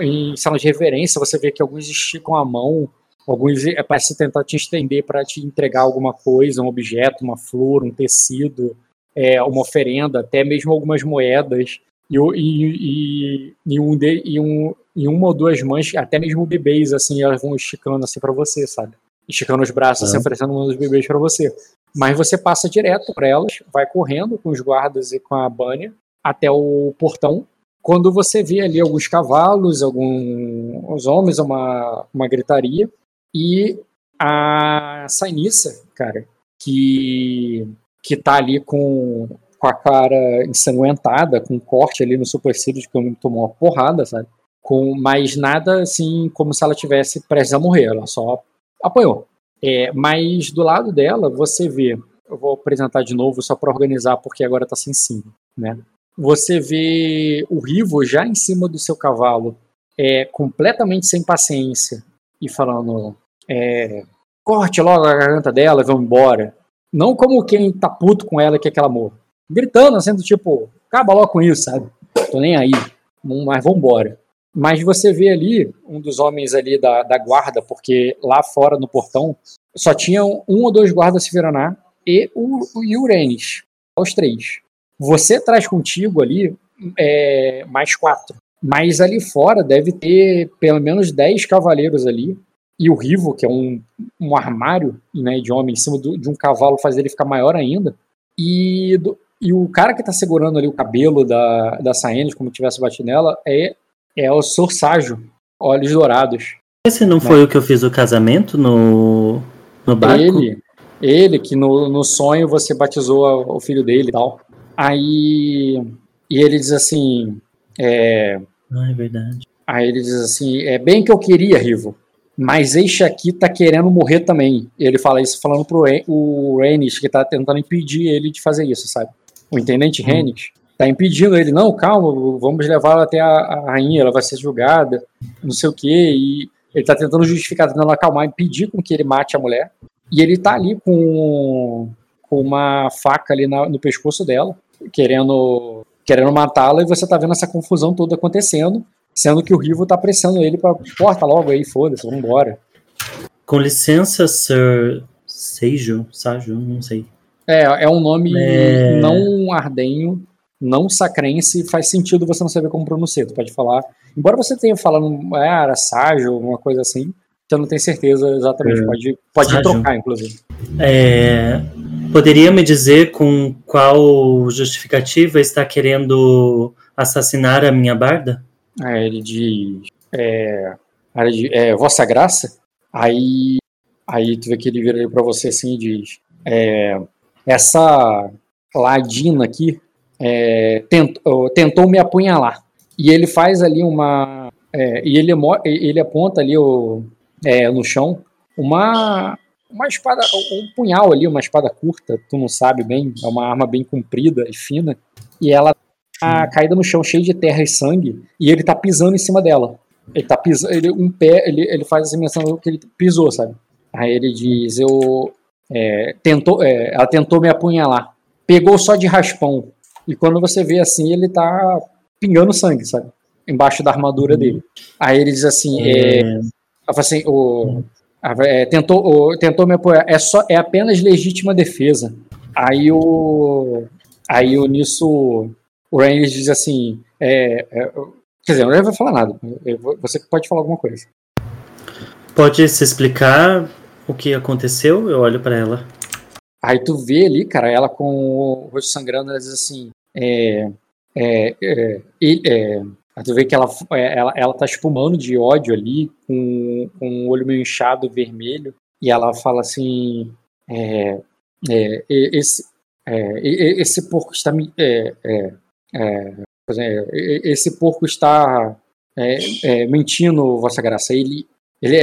em sala de reverência, você vê que alguns esticam a mão, alguns é, parecem tentar te estender para te entregar alguma coisa, um objeto, uma flor, um tecido, é, uma oferenda, até mesmo algumas moedas. E, e, e, e, um de, e, um, e uma ou duas mães, até mesmo bebês, assim, elas vão esticando assim para você, sabe? esticando os braços, assim, Ah. oferecendo um dos bebês para você. Mas você passa direto para elas, vai correndo com os guardas e com a Bunny até o portão. Quando você vê ali alguns cavalos, alguns homens, uma, uma gritaria, e a Sainissa, cara, que, que tá ali com, com a cara ensanguentada, com um corte ali no supercílio de que tomou uma porrada, sabe? Com, mas nada assim como se ela tivesse prestes a morrer, ela só apanhou. É, mas do lado dela, você vê, eu vou apresentar de novo só para organizar, porque agora tá sem cima, né? Você vê o Rivo já em cima do seu cavalo, é, completamente sem paciência, e falando: é, corte logo a garganta dela e vamos embora. Não como quem tá puto com ela que ela morra. Gritando, sendo tipo, acaba logo com isso, sabe? Tô nem aí, mas vambora. Mas você vê ali um dos homens ali da, da guarda, porque lá fora no portão só tinham um ou dois guardas Siviraná e o, o Renis, os três. Você traz contigo ali é, mais quatro. Mas ali fora deve ter pelo menos dez cavaleiros ali. E o Rivo, que é um, um armário né, de homem em cima do- de um cavalo, faz ele ficar maior ainda. E, do- e o cara que tá segurando ali o cabelo da, da Saenes, como tivesse batido nela, é, é o Sorságio, Olhos Dourados. Esse não foi o que eu fiz o casamento no, no barco? Ele, ele que no, no sonho você batizou o filho dele e tal. Aí. E ele diz assim. É, Ah, é verdade. aí ele diz assim: é bem que eu queria, Rivo. Mas este aqui tá querendo morrer também. Ele fala isso falando pro Ren- o que tá tentando impedir ele de fazer isso, sabe? O intendente Hum. Tá impedindo ele, não, calma, vamos levar até a, a rainha, ela vai ser julgada, não sei o quê. E ele tá tentando justificar, tentando acalmar, impedir com que ele mate a mulher. E ele tá ali com, com uma faca ali na- no pescoço dela, querendo, querendo matá-la, e você tá vendo essa confusão toda acontecendo, sendo que o Rivo tá pressionando ele pra corta logo aí, foda-se, vambora. Com licença, Sir Seijo, Ságio, não sei. É, é um nome É. não ardenho, não sacrense, faz sentido você não saber como pronunciar, tu pode falar. Embora você tenha falando, é, era ságio, alguma coisa assim, você não tem certeza exatamente, É. pode, pode Ságio. trocar, inclusive. É, poderia me dizer com qual justificativa está querendo assassinar a minha barda? Aí ele diz, é, aí ele diz, é, Vossa Graça? Aí, aí tu vê que ele vira pra você assim e diz, é, essa ladina aqui é, tent- oh, tentou me apunhalar. E ele faz ali uma, é, e ele, ele aponta ali o, é, no chão uma, uma espada, um punhal ali, uma espada curta, tu não sabe bem, é uma arma bem comprida e fina, e ela tá caída no chão, cheia de terra e sangue, e ele tá pisando em cima dela. Ele tá pisando, ele, um pé, ele, ele faz essa menção que ele pisou, sabe? Aí ele diz, eu, é, tentou, é, ela tentou me apunhalar, pegou só de raspão, e quando você vê assim, ele tá pingando sangue, sabe? Embaixo da armadura dele. Aí ele diz assim, é, ela fala assim, o, a- é, tentou, tentou me apoiar, é, só, é apenas legítima defesa. Aí o, aí o nisso, o Reigns diz assim, é, é, quer dizer, eu não vai falar nada, vou- você pode falar alguma coisa. Pode se explicar o que aconteceu? Eu olho para ela. Aí tu vê ali, cara, ela com o rosto sangrando, ela diz assim, é, é, é, é, aí tu vê que ela, é, ela, ela tá espumando de ódio ali, com, com o olho meio inchado, vermelho, e ela fala assim, é, é, esse, é, esse porco está me, é, é, esse porco está mentindo, vossa graça, ele, ele,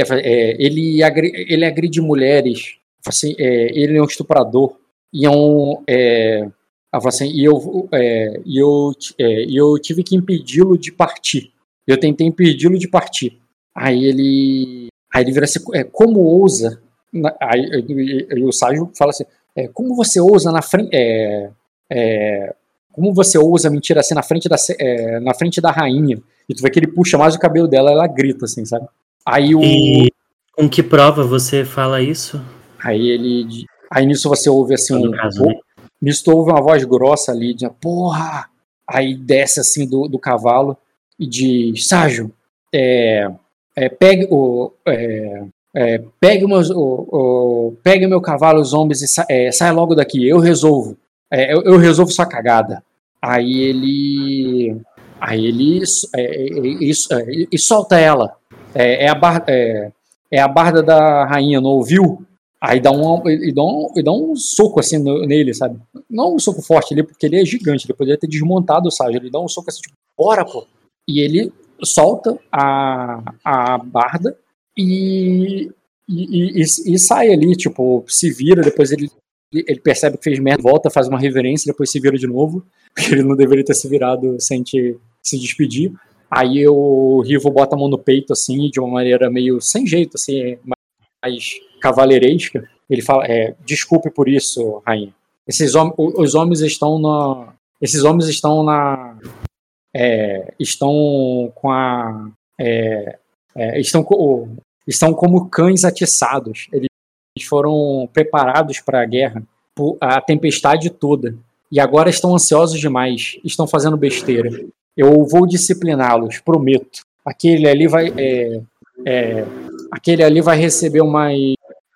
ele, agri, ele agride mulheres, assim, ele é um estuprador. E é um ela fala assim, e eu é, e eu é, e eu tive que impedi-lo de partir eu tentei impedi-lo de partir aí ele aí ele vira assim é, como ousa aí e- o Ságio fala assim é, como você ousa na frente é, é, como você ousa mentir assim na frente da é, na frente da rainha e tu vê que ele puxa mais o cabelo dela ela grita assim sabe aí o E com que prova você fala isso? Aí ele. Aí nisso você ouve assim um. caso, né? Nisso tu ouve uma voz grossa ali, de porra! Aí desce assim do, do cavalo e diz, Ságio, é, é, pegue o. É, é, pegue, meus, o, o, pegue meu cavalo, os homens, e sa, é, sai logo daqui, eu resolvo. É, eu, eu, resolvo sua cagada. Aí ele. Aí ele. E solta ela. É, a bar, é, a barda da rainha, não ouviu? Aí dá um, e dá um, e dá um soco assim no, nele, sabe? Não um soco forte ali, porque ele é gigante, ele poderia ter desmontado o Sage. Ele dá um soco assim, tipo, bora, pô! E ele solta a, a barda e, e, e, e, sai ali, tipo, se vira, depois ele, ele percebe que fez merda, volta, faz uma reverência, depois se vira de novo, porque ele não deveria ter se virado sem te, se despedir. Aí o Rivo bota a mão no peito, assim, de uma maneira meio sem jeito, assim, mais cavaleiresca. Ele fala, é, desculpe por isso, rainha. Esses homens, os homens estão na, esses homens estão na, é, estão com a, é, é, estão, estão como cães atiçados. Eles foram preparados para a guerra, por a tempestade toda, e agora estão ansiosos demais, estão fazendo besteira. Eu vou discipliná-los, prometo. Aquele ali vai, é, é, aquele ali vai receber umas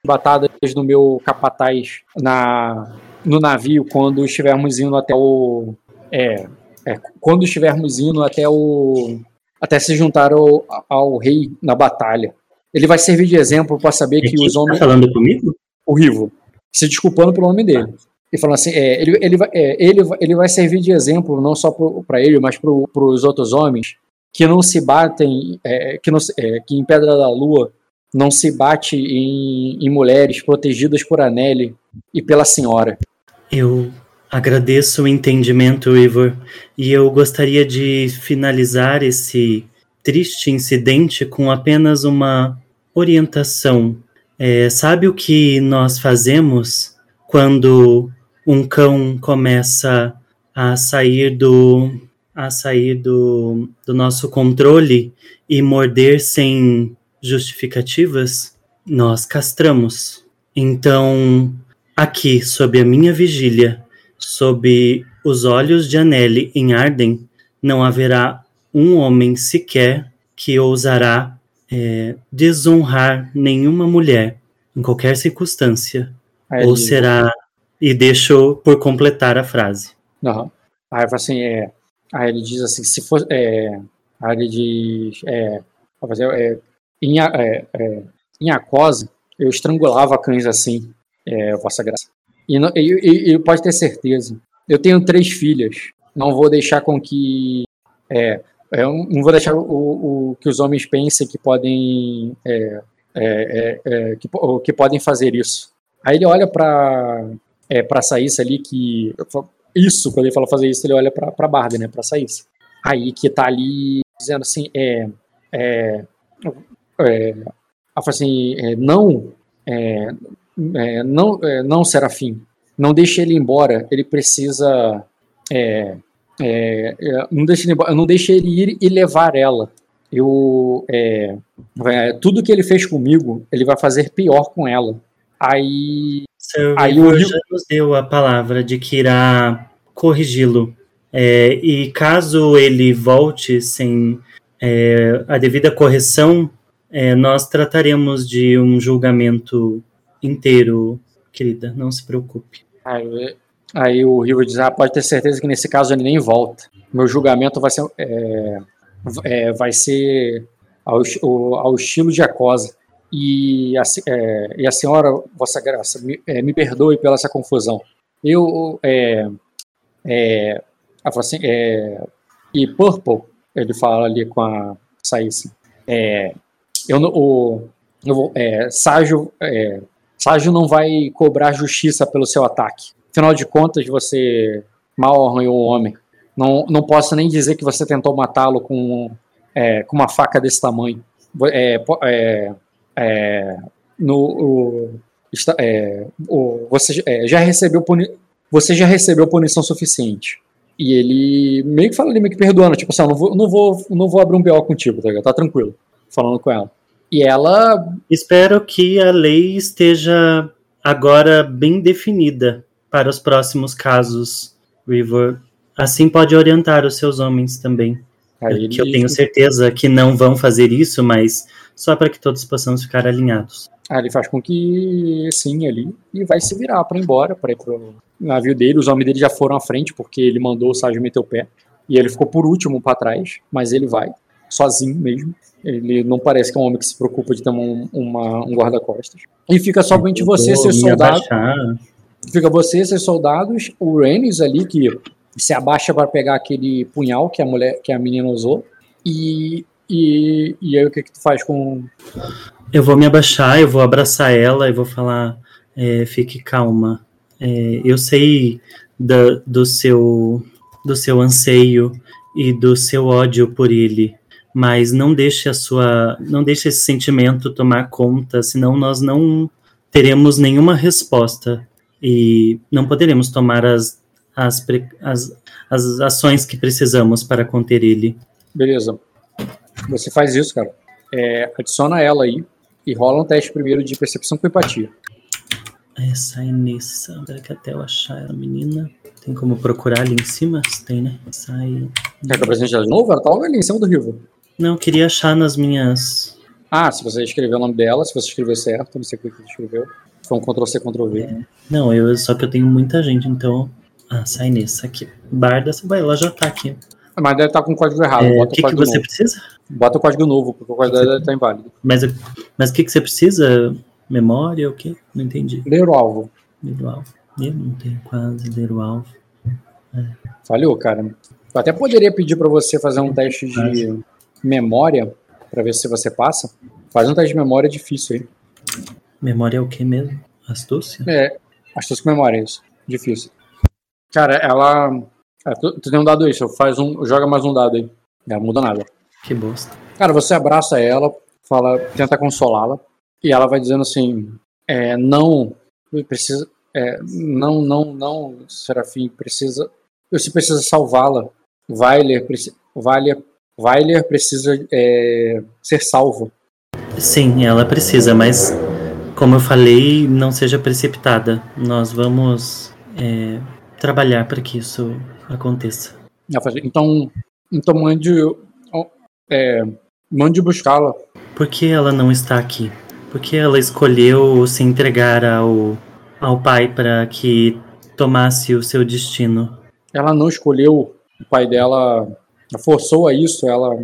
batadas no meu capataz na, no navio quando estivermos indo até o, é, é, quando estivermos indo até o até se juntar ao, ao rei na batalha. Ele vai servir de exemplo para saber que, os homens. Tá falando comigo? O Rivo. Se desculpando pelo nome dele. E falando assim: é, ele, ele, vai, é, ele, ele vai servir de exemplo não só para ele, mas para os outros homens que não se batem, é, que, não, é, que em Pedra da Lua não se bate em, em mulheres protegidas por Anelli e pela senhora. Eu agradeço o entendimento, Ivor, e eu gostaria de finalizar esse triste incidente com apenas uma orientação. É, sabe o que nós fazemos quando um cão começa a sair do a sair do, do nosso controle e morder sem justificativas? Nós castramos. Então, aqui, sob a minha vigília, sob os olhos de Anelli em Arden, não haverá um homem sequer que ousará é, desonrar nenhuma mulher, em qualquer circunstância. Aí ou será. E deixo por completar a frase. Uhum. Aí assim, é, aí ele diz assim, se for. É, aí ele diz. É, em, é, é, em Acosa, eu estrangulava cães assim, é, Vossa Graça. E, não, e, e, pode ter certeza, eu tenho três filhas, não vou deixar com que. É, eu não vou deixar o, o, que os homens pensem que podem. É, é, é, é que, que podem fazer isso. Aí ele olha para é, para Saíssa ali que isso quando ele fala fazer isso ele olha para Barda né para Saíssa aí que tá ali dizendo assim é, é, assim é, não é, é, não é, não Serafim não deixe ele embora ele precisa é, não deixe ele embora, não deixe ele ir e levar ela eu tudo que ele fez comigo ele vai fazer pior com ela Aí. Sir aí o já nos deu a palavra de que irá corrigi-lo. É, e caso ele volte sem é, a devida correção, é, nós trataremos de um julgamento inteiro, querida, não se preocupe. Aí, aí o Rivo diz: ah, pode ter certeza que nesse caso ele nem volta. Meu julgamento vai ser, é, é, vai ser ao, ao estilo de Acosa. E a, é, e a senhora, Vossa Graça, me, é, me, perdoe pela essa confusão. Eu, assim, e Purple, ele fala ali com a Saíssa, é, eu, o, eu, é, Ságio, é, Ságio não vai cobrar justiça pelo seu ataque. Afinal de contas, você mal arranhou o homem. Não, não posso nem dizer que você tentou matá-lo com, é, com uma faca desse tamanho. É, é, é, no, o, está, é, o, você é, já recebeu puni, você já recebeu punição suficiente. E ele meio que fala ali, meio que perdoando, tipo assim, não vou, não vou, não vou abrir um BO contigo, tá, tá tranquilo, falando com ela. E ela. Espero que a lei esteja agora bem definida para os próximos casos, River. Assim pode orientar os seus homens também. Aí que eu ele- tenho certeza que não vão fazer isso, mas só para que todos possamos ficar alinhados. Aí ele faz com que sim ali e vai se virar pra ir embora, pra ir pro navio dele. Os homens dele já foram à frente porque ele mandou o Sérgio meter o pé. E ele ficou por último pra trás, mas ele vai, sozinho mesmo. Ele não parece que é um homem que se preocupa de ter um, uma- um guarda-costas. E fica somente você, Vou ser me soldado. abaixar. Fica você, seus soldados, o Rhaenys ali, que se abaixa para pegar aquele punhal que a mulher, que a menina usou. E, e, e aí o que, que tu faz com. Eu vou me abaixar, eu vou abraçar ela e vou falar: é, fique calma. É, eu sei da- do, seu, do seu anseio e do seu ódio por ele, mas não deixe a sua, não deixe esse sentimento tomar conta, senão nós não teremos nenhuma resposta e não poderemos tomar as, as, as, as ações que precisamos para conter ele. Beleza. Você faz isso, cara. É, adiciona ela aí e rola um teste primeiro de percepção com empatia. Essa é Nessa. Espera que até eu achar a menina. Tem como procurar ali em cima? Tem, né? Sai. Quer que eu apresente ela de novo? Ela tá logo ali em cima do Rivo. Não, eu queria achar nas minhas. Ah, se você escrever o nome dela, se você escreveu certo, não sei o que você escreveu. Foi um Ctrl-C, Ctrl-V. Não, eu, só que eu tenho muita gente, então. Ah, sai nessa aqui. Barda, vai, ela já tá aqui. Mas deve estar com o código errado. É, o Bota que, o que você novo. precisa? Bota o código novo, porque o código dela tá inválido. Mas, mas o que, que você precisa? Memória? O quê? Não entendi. Ler o alvo. Ler o alvo. Eu não tenho quase ler o alvo. Falhou, cara. Eu até poderia pedir pra você fazer um teste de memória pra ver se você passa. Faz um teste de memória difícil aí. Memória é o que mesmo? Astúcia? É, astúcia com memória, isso. Difícil. Cara, ela. é, tu, tu tem um dado aí, só faz um. Joga mais um dado aí. Não muda nada. Que bosta. Cara, você abraça ela, fala, tenta consolá-la, e ela vai dizendo assim: é, não, precisa, é, não, não, não, Serafim, precisa, você precisa salvá-la. Weiler, preci- Weiler, Weiler precisa é, ser salvo. Sim, ela precisa, mas como eu falei, não seja precipitada. Nós vamos é, trabalhar para que isso aconteça. Então, então mande, é, mande buscá-la. Por que ela não está aqui? Por que ela escolheu se entregar ao, ao pai para que tomasse o seu destino? Ela não escolheu o pai dela, forçou a isso. Ela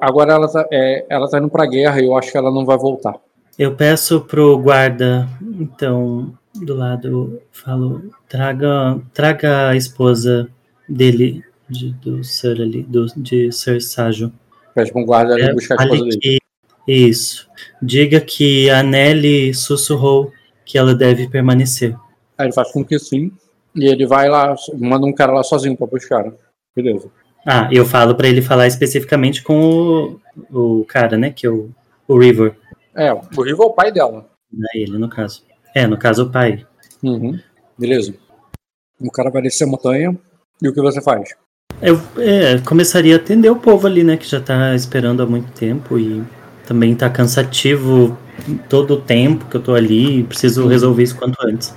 agora ela tá, é, ela tá indo pra guerra e eu acho que ela não vai voltar. Eu peço pro guarda, então, do lado, falo, traga, traga a esposa dele, de, do Sir ali, do, de Sir Ságio. Pede pra um guarda ali É, buscar a esposa dele. que- isso. Diga que a Nelly sussurrou que ela deve permanecer. Aí ele faz com que sim. E ele vai lá, manda um cara lá sozinho pra buscar. Beleza. Ah, eu falo pra ele falar especificamente com o, o cara, né? Que é o, o River. É, o Rivo é o pai dela. É ele, no caso. É, no caso, o pai. Uhum. Beleza. O cara vai descer a montanha. E o que você faz? Eu é, começaria a atender o povo ali, né? Que já tá esperando há muito tempo e também tá cansativo todo o tempo que eu tô ali. e Preciso resolver isso quanto antes.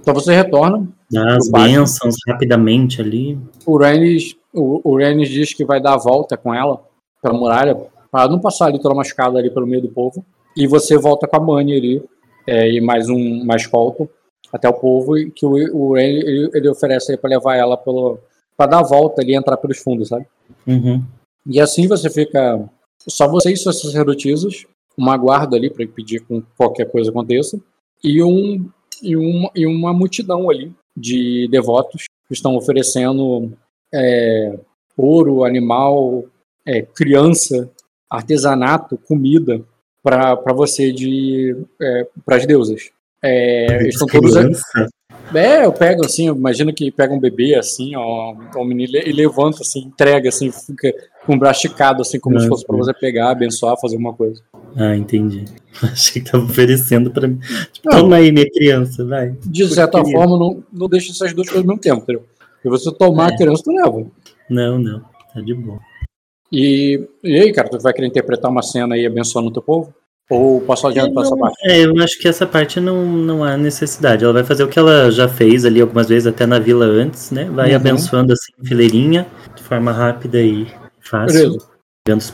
Então você retorna. Dar as bênçãos rapidamente ali. O Rhaenys, o, o Rhaenys diz que vai dar a volta com ela pela muralha. Pra não passar ali toda machucada ali pelo meio do povo. E você volta com a Mani ali. é, e mais um mais escolta até o povo. E que o, o ele, ele oferece pra levar ela pelo. pra dar a volta ali e entrar pelos fundos, sabe? Uhum. E assim você fica. Só você e suas sacerdotisas, uma guarda ali para impedir que qualquer coisa aconteça, e, um, e, uma, e uma multidão ali de devotos que estão oferecendo é, ouro, animal, é, criança, artesanato, comida para você de é, para as deusas. É, eles estão todos Criança. é, eu pego assim, eu imagino que pega um bebê assim, ó, o menino e levanta assim, entrega assim, fica com o braço esticado assim, como Ah, se fosse para você pegar, abençoar, fazer alguma coisa. Ah, entendi. Achei que tava oferecendo pra mim. Tipo. Toma aí, minha criança, vai. De certa forma, não, não deixa essas duas coisas ao mesmo tempo, entendeu? Se você tomar É. a criança, tu leva. Não, não. Tá de boa. E, e aí, cara, tu vai querer interpretar uma cena aí abençoando o teu povo? Ou posso adiante pra essa parte? É, eu acho que essa parte não, não há necessidade. Ela vai fazer o que ela já fez ali algumas vezes, até na vila antes, né? Vai Uhum. abençoando assim, fileirinha, de forma rápida e Fácil. Beleza.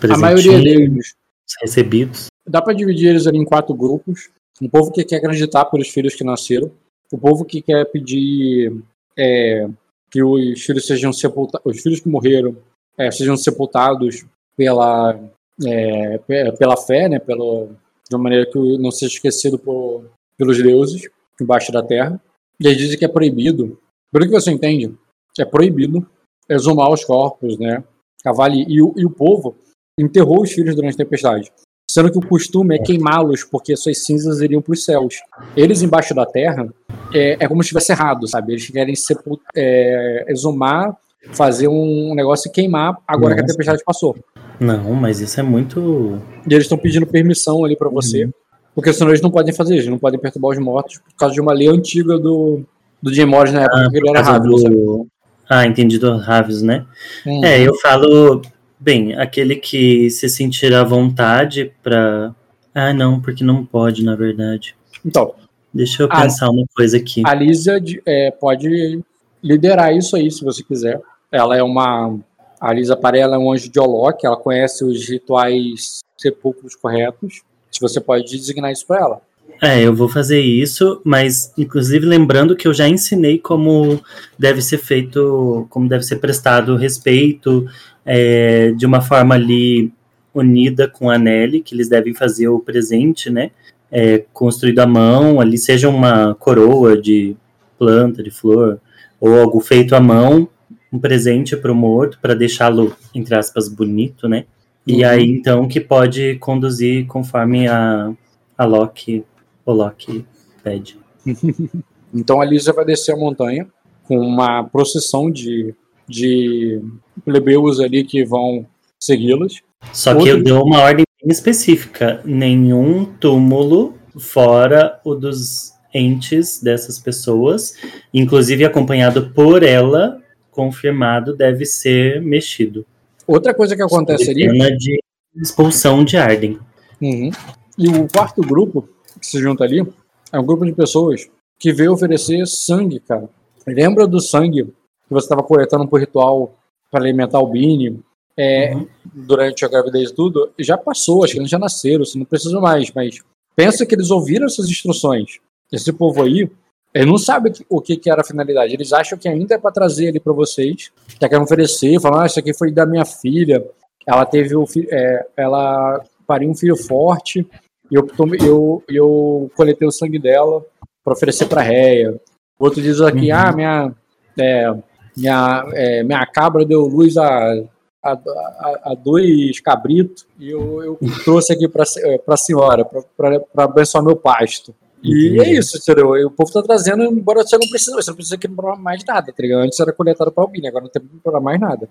Os A maioria deles recebidos. Dá pra dividir eles ali em quatro grupos. Um povo que quer acreditar pelos filhos que nasceram. O povo que quer pedir é, que os filhos sejam sepultados, os filhos que morreram é, sejam sepultados pela é, pe- pela fé, né? Pela, de uma maneira que não seja esquecido por, pelos deuses embaixo da terra. E eles dizem que é proibido. Pelo que você entende, é proibido exumar os corpos, né? Cavale e o, e o povo enterrou os filhos durante a tempestade. Sendo que o costume é queimá-los, porque suas cinzas iriam para os céus. Eles embaixo da terra é, é como se estivesse errado, sabe? Eles querem sepul- é, exumar, fazer um negócio e queimar agora que a Nossa. tempestade passou. Não, mas isso é muito. E eles estão pedindo permissão ali para você, porque senão eles não podem fazer, eles não podem perturbar os mortos por causa de uma lei antiga do, do Jim Morris na época, que ele era sabe? do... Ah, entendi do Raves, né? Hum. É, eu falo, bem, aquele que se sentir à vontade pra. Ah, não, porque não pode, na verdade. Então, Deixa eu pensar uma coisa aqui. a de- é, pode liderar isso aí, se você quiser. Ela é uma. A Lisa Parella é um anjo de Olok, ela conhece os rituais sepulcros corretos. Se você pode designar isso para ela. É, eu vou fazer isso, mas inclusive lembrando que eu já ensinei como deve ser feito, como deve ser prestado respeito é, de uma forma ali unida com a Nelly, que eles devem fazer o presente, né? É, construído à mão, ali seja uma coroa de planta, de flor, ou algo feito à mão, um presente para o morto, para deixá-lo, entre aspas, bonito, né? E Uhum. aí, então, que pode conduzir conforme a, a Loki, o Loki pede. Então a Lísia vai descer a montanha com uma procissão de, de plebeus ali que vão segui-las. Só que Outro- eu dou uma ordem bem específica. Nenhum túmulo fora o dos entes dessas pessoas, inclusive acompanhado por ela, confirmado, deve ser mexido. Outra coisa que acontece ali. De expulsão de Arden. Uhum. E o quarto grupo que se junta ali é um grupo de pessoas que veio oferecer sangue, cara. Lembra do sangue que você estava coletando por ritual para alimentar o Bini é, Uhum. durante a gravidez e tudo? Já passou, acho que eles já nasceram, você não precisa mais, mas pensa que eles ouviram essas instruções. Esse povo aí, ele não sabe o que- que, era a finalidade. Eles acham que ainda é para trazer ali para vocês, que querem oferecer, falam, ah, isso aqui foi da minha filha, ela teve o filho, é, ela pariu um filho forte e eu, tomei- eu, eu coletei o sangue dela para oferecer para Réia. Outro diz aqui, Uhum. ah, minha, é, minha, é, minha cabra deu luz a, a, a, a dois cabritos e eu, eu trouxe aqui para a senhora, para abençoar meu pasto. E é isso, entendeu? E o povo tá trazendo, embora você não precise, você não precisa comprar mais nada, tá ligado? Antes era coletado para Albini, agora não tem que comprar mais nada.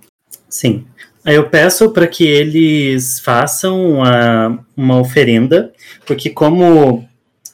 Sim. Aí eu peço para que eles façam uma, uma oferenda, porque como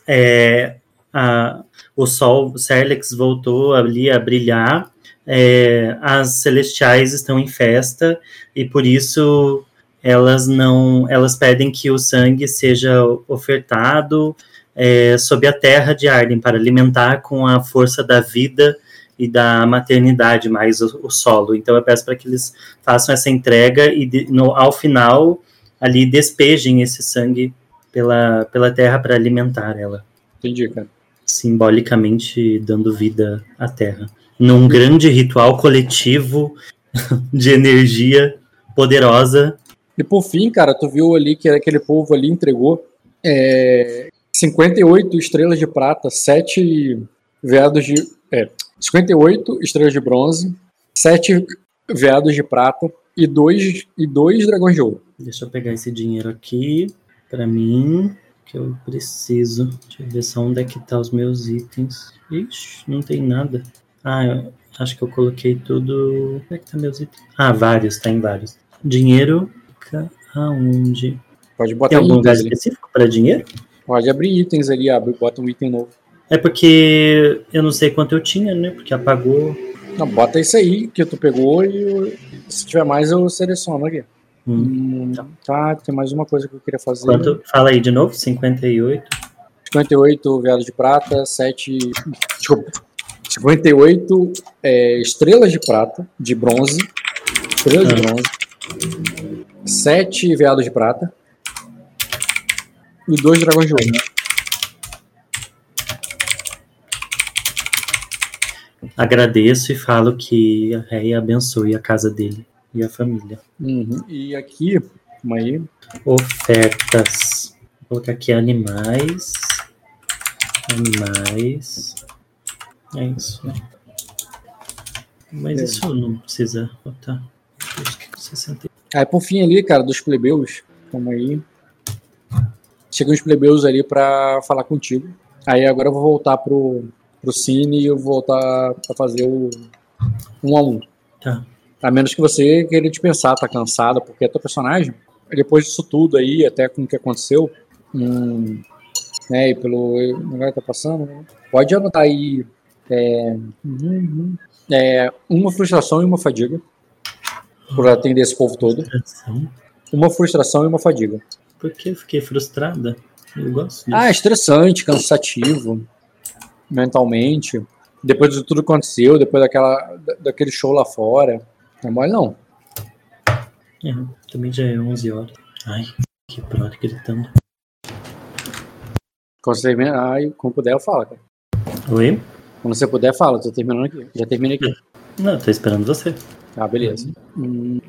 é, a- o sol, o Serlex voltou ali a brilhar, é, as celestiais estão em festa e por isso elas não, elas pedem que o sangue seja ofertado é, sob a terra de Arden para alimentar com a força da vida e da maternidade mais o, o solo. Então eu peço para que eles façam essa entrega e de- no- ao final ali despejem esse sangue pela, pela terra para alimentar ela, Entendi, cara. simbolicamente dando vida à terra. Num grande ritual coletivo de energia poderosa. E por fim, cara, tu viu ali que aquele povo ali entregou é, 58 estrelas de prata, 7 veados de. É, 58 estrelas de bronze, 7 veados de prata e 2 e dois dragões de ouro. Deixa eu pegar esse dinheiro aqui para mim, que eu preciso. Deixa eu ver só onde é que tá os meus itens. Ixi, não tem nada. Ah, eu acho que eu coloquei tudo. Onde é que tá meus itens? Ah, vários, tá em vários. Dinheiro fica aonde? Pode Tem botar algum lugar ali. específico para dinheiro? Pode abrir itens ali, abre, bota um item novo. É porque eu não sei quanto eu tinha, né? Porque apagou. Não, bota isso aí que tu pegou e eu- se tiver mais eu seleciono aqui. Hum. Hum, tá, tem mais uma coisa que eu queria fazer. Quanto? Fala aí de novo, 58. 58 veados de prata, 7. Desculpa. 58 é, estrelas de prata, de bronze. Estrelas de Ah. bronze. sete veados de prata e dois dragões de ouro. Agradeço e falo que a Réia abençoe a casa dele e a família. Uhum. E aqui, calma aí. Ofertas. Vou colocar aqui animais. Animais. É isso. Mas É. isso não precisa botar. Acho que 60. Aí por fim ali, cara, dos plebeus, calma aí. Chegam os plebeus ali pra falar contigo. Aí agora eu vou voltar pro, pro Cine e eu vou voltar pra fazer o um a um. Tá. A menos que você queira dispensar, tá cansada, porque é teu personagem. Depois disso tudo aí, até com o que aconteceu, hum, né, e pelo lugar que tá passando, né, pode anotar aí é, é, uma frustração e uma fadiga por atender esse povo todo. Uma frustração e uma fadiga. Por que eu fiquei frustrada? Eu gosto disso. Ah, estressante, cansativo, mentalmente. Depois de tudo que aconteceu, depois daquela, da- daquele show lá fora. Não é mole não. É, também já é 11 horas. Ai, que brother gritando. Quando você ai, quando puder, eu falo, cara. Oi? Quando você puder, fala. Tô terminando aqui. Já terminei aqui. Não, tô esperando você. Ah, beleza. Hum,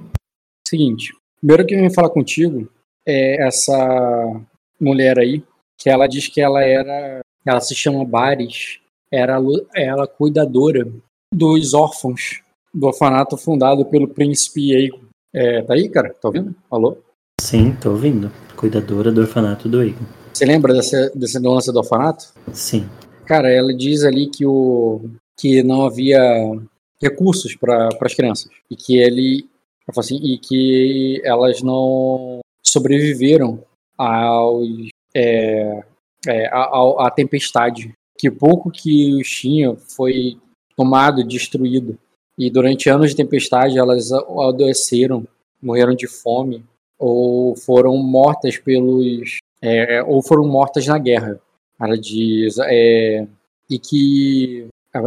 seguinte. Primeiro que eu vim falar contigo é essa mulher aí, que ela diz que ela era. Ela se chama Bares. Era ela cuidadora dos órfãos do orfanato fundado pelo príncipe Eigo. É, tá aí, cara? Tá ouvindo? Alô? Sim, tô ouvindo. Cuidadora do orfanato do Egon. Você lembra dessa, desse lance do orfanato? Sim. Cara, ela diz ali que, o, que não havia recursos para as crianças e que ele assim, e que elas não sobreviveram é, é, ao- à tempestade. Que pouco que os tinha foi tomado, destruído. E durante anos de tempestade elas adoeceram, morreram de fome ou foram mortas pelos é, ou foram mortas na guerra. Ela diz é, e que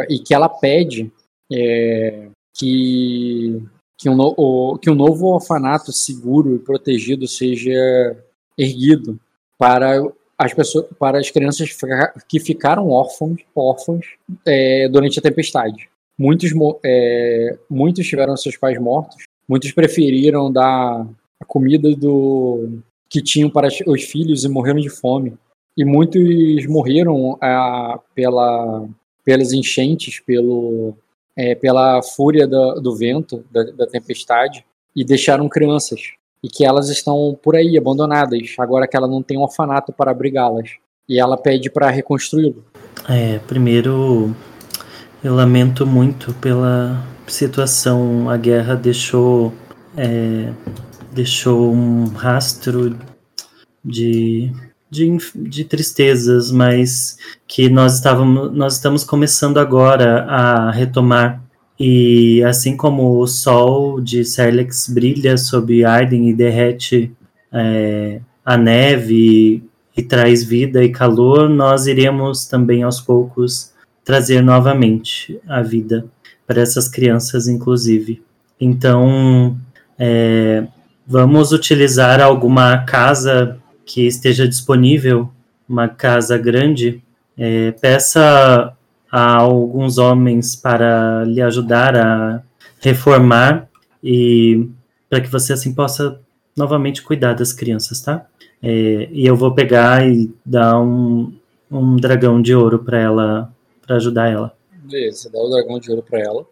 e que ela pede é, que que um, o- que um novo orfanato seguro e protegido seja erguido para as pessoas para as crianças que ficaram órfãos órfãos é, durante a tempestade. Muitos é, muitos tiveram seus pais mortos muitos preferiram dar a comida do que tinham para os filhos e morreram de fome e muitos morreram ah, pela pelas enchentes pelo é, pela fúria do vento da, da tempestade e deixaram crianças. E que elas estão por aí abandonadas agora que ela não tem um orfanato para abrigá-las. E ela pede para reconstruí-lo. É, primeiro, eu lamento muito pela situação. A guerra deixou, é, deixou um rastro de, de, de tristezas, mas que nós, estávamos, nós estamos começando agora a retomar. E assim como o sol de Serlex brilha sobre Arden e derrete é, a neve e traz vida e calor, nós iremos também aos poucos trazer novamente a vida para essas crianças, inclusive. Então, é, vamos utilizar alguma casa que esteja disponível, uma casa grande. É, peça a alguns homens para lhe ajudar a reformar e para que você assim possa novamente cuidar das crianças, tá? É, e eu vou pegar e dar um, um dragão de ouro para ela, para ajudar ela. Beleza, dá o dragão de ouro pra ela.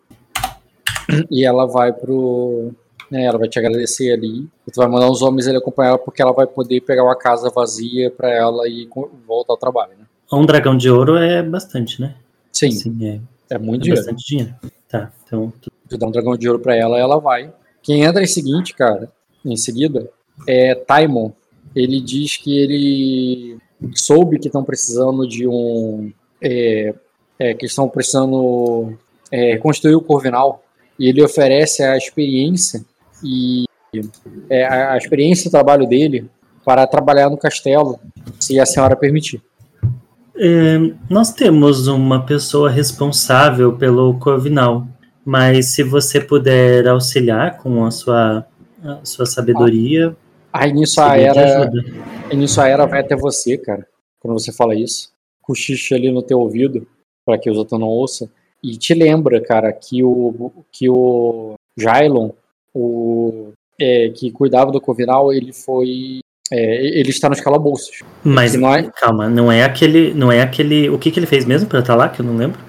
E ela vai pro. Né, ela vai te agradecer ali. Tu vai mandar uns homens ali acompanhar ela porque ela vai poder pegar uma casa vazia pra ela e voltar ao trabalho, né? Um dragão de ouro é bastante, né? Sim, Sim, é, é muito é dinheiro. bastante dinheiro. Tá, então Tu dá um dragão de ouro pra ela, ela vai. Quem entra em seguinte, cara, em seguida, é Taimon. Ele diz que ele soube que estão precisando de um. é, é, que estão precisando é, construir o Corvinal. E ele oferece a experiência e é, a experiência e o trabalho dele para trabalhar no castelo, se a senhora permitir. É, nós temos uma pessoa responsável pelo Corvinal, mas se você puder auxiliar com a sua a sua sabedoria. Aí nisso a era, nisso a era vai até você, cara. Quando você fala isso, cochicha ali no teu ouvido, para que os outros não ouçam, e te lembra, cara, que o que o Jailon, o é, que cuidava do Corvinal, ele foi é, ele está nos calabouços. Mas não é- calma, não é aquele, não é aquele. O que, que ele fez mesmo pra estar lá que eu não lembro?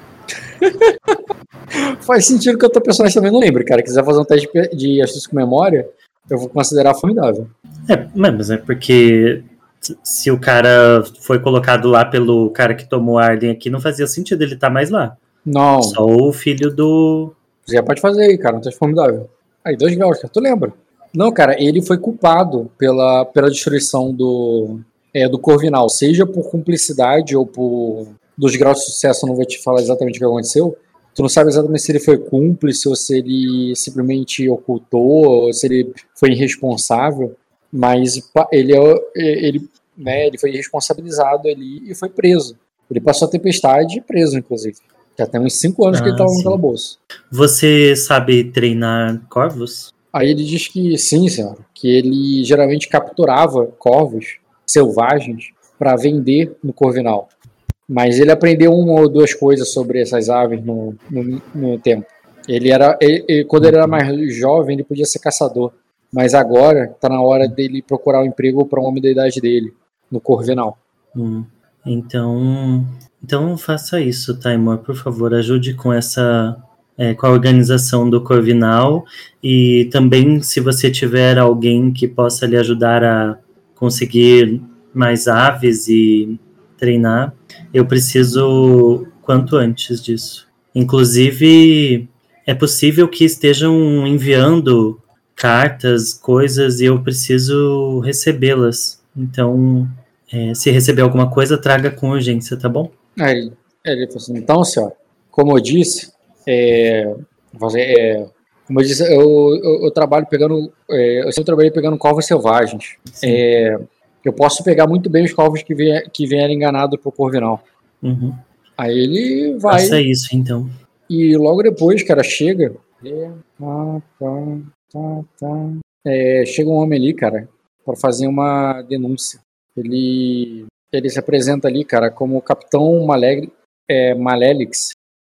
Faz sentido que o teu personagem também não lembra, cara. Quiser fazer um teste de- astúcia com memória, eu vou considerar formidável. É, mas é porque se- o cara foi colocado lá pelo cara que tomou a Arden aqui, não fazia sentido ele estar mais lá. Não, Só o filho do. você já pode fazer aí, cara. Um teste formidável. Aí, dois graus. Tu lembra? Não, cara, ele foi culpado pela, pela destruição do, é, do Corvinal, seja por cumplicidade ou por dos graus de sucesso, não vou te falar exatamente o que aconteceu. Tu não sabe exatamente se ele foi cúmplice ou se ele simplesmente ocultou, ou se ele foi irresponsável, mas ele, é- ele, né, ele foi responsabilizado ali e foi preso. Ele passou a tempestade preso, inclusive. Já tem uns 5 anos que ele Ah, estava no calabouço. Você sabe treinar corvos? Aí ele diz que sim, senhora, que ele geralmente capturava corvos selvagens para vender no Corvinal. Mas ele aprendeu uma ou duas coisas sobre essas aves no, no, no tempo. Ele era, ele- ele- quando ele era mais jovem, ele podia ser caçador. Mas agora está na hora dele procurar um emprego para um homem da idade dele, no Corvinal. Hum, Então, então faça isso, Taimor, por favor, ajude com essa, é, com a organização do Corvinal e também se você tiver alguém que possa lhe ajudar a conseguir mais aves e treinar, eu preciso quanto antes disso. Inclusive, é possível que estejam enviando cartas, coisas e eu preciso recebê-las. Então, é, se receber alguma coisa, traga com urgência, tá bom? Aí ele, falou assim, então, senhora, como eu disse, é, é, como eu disse, eu, eu, eu trabalho pegando, é, eu sempre trabalhei pegando corvos selvagens. É, eu posso pegar muito bem os corvos que, vier, que vierem enganados pro Corvinal. Uhum. Aí ele vai Faça isso, então. e logo depois, cara, chega. Tá, tá, tá, tá. É, chega um homem ali, cara, para fazer uma denúncia. Ele, ele se apresenta ali, cara, como o Capitão Maleg, é, Malelix.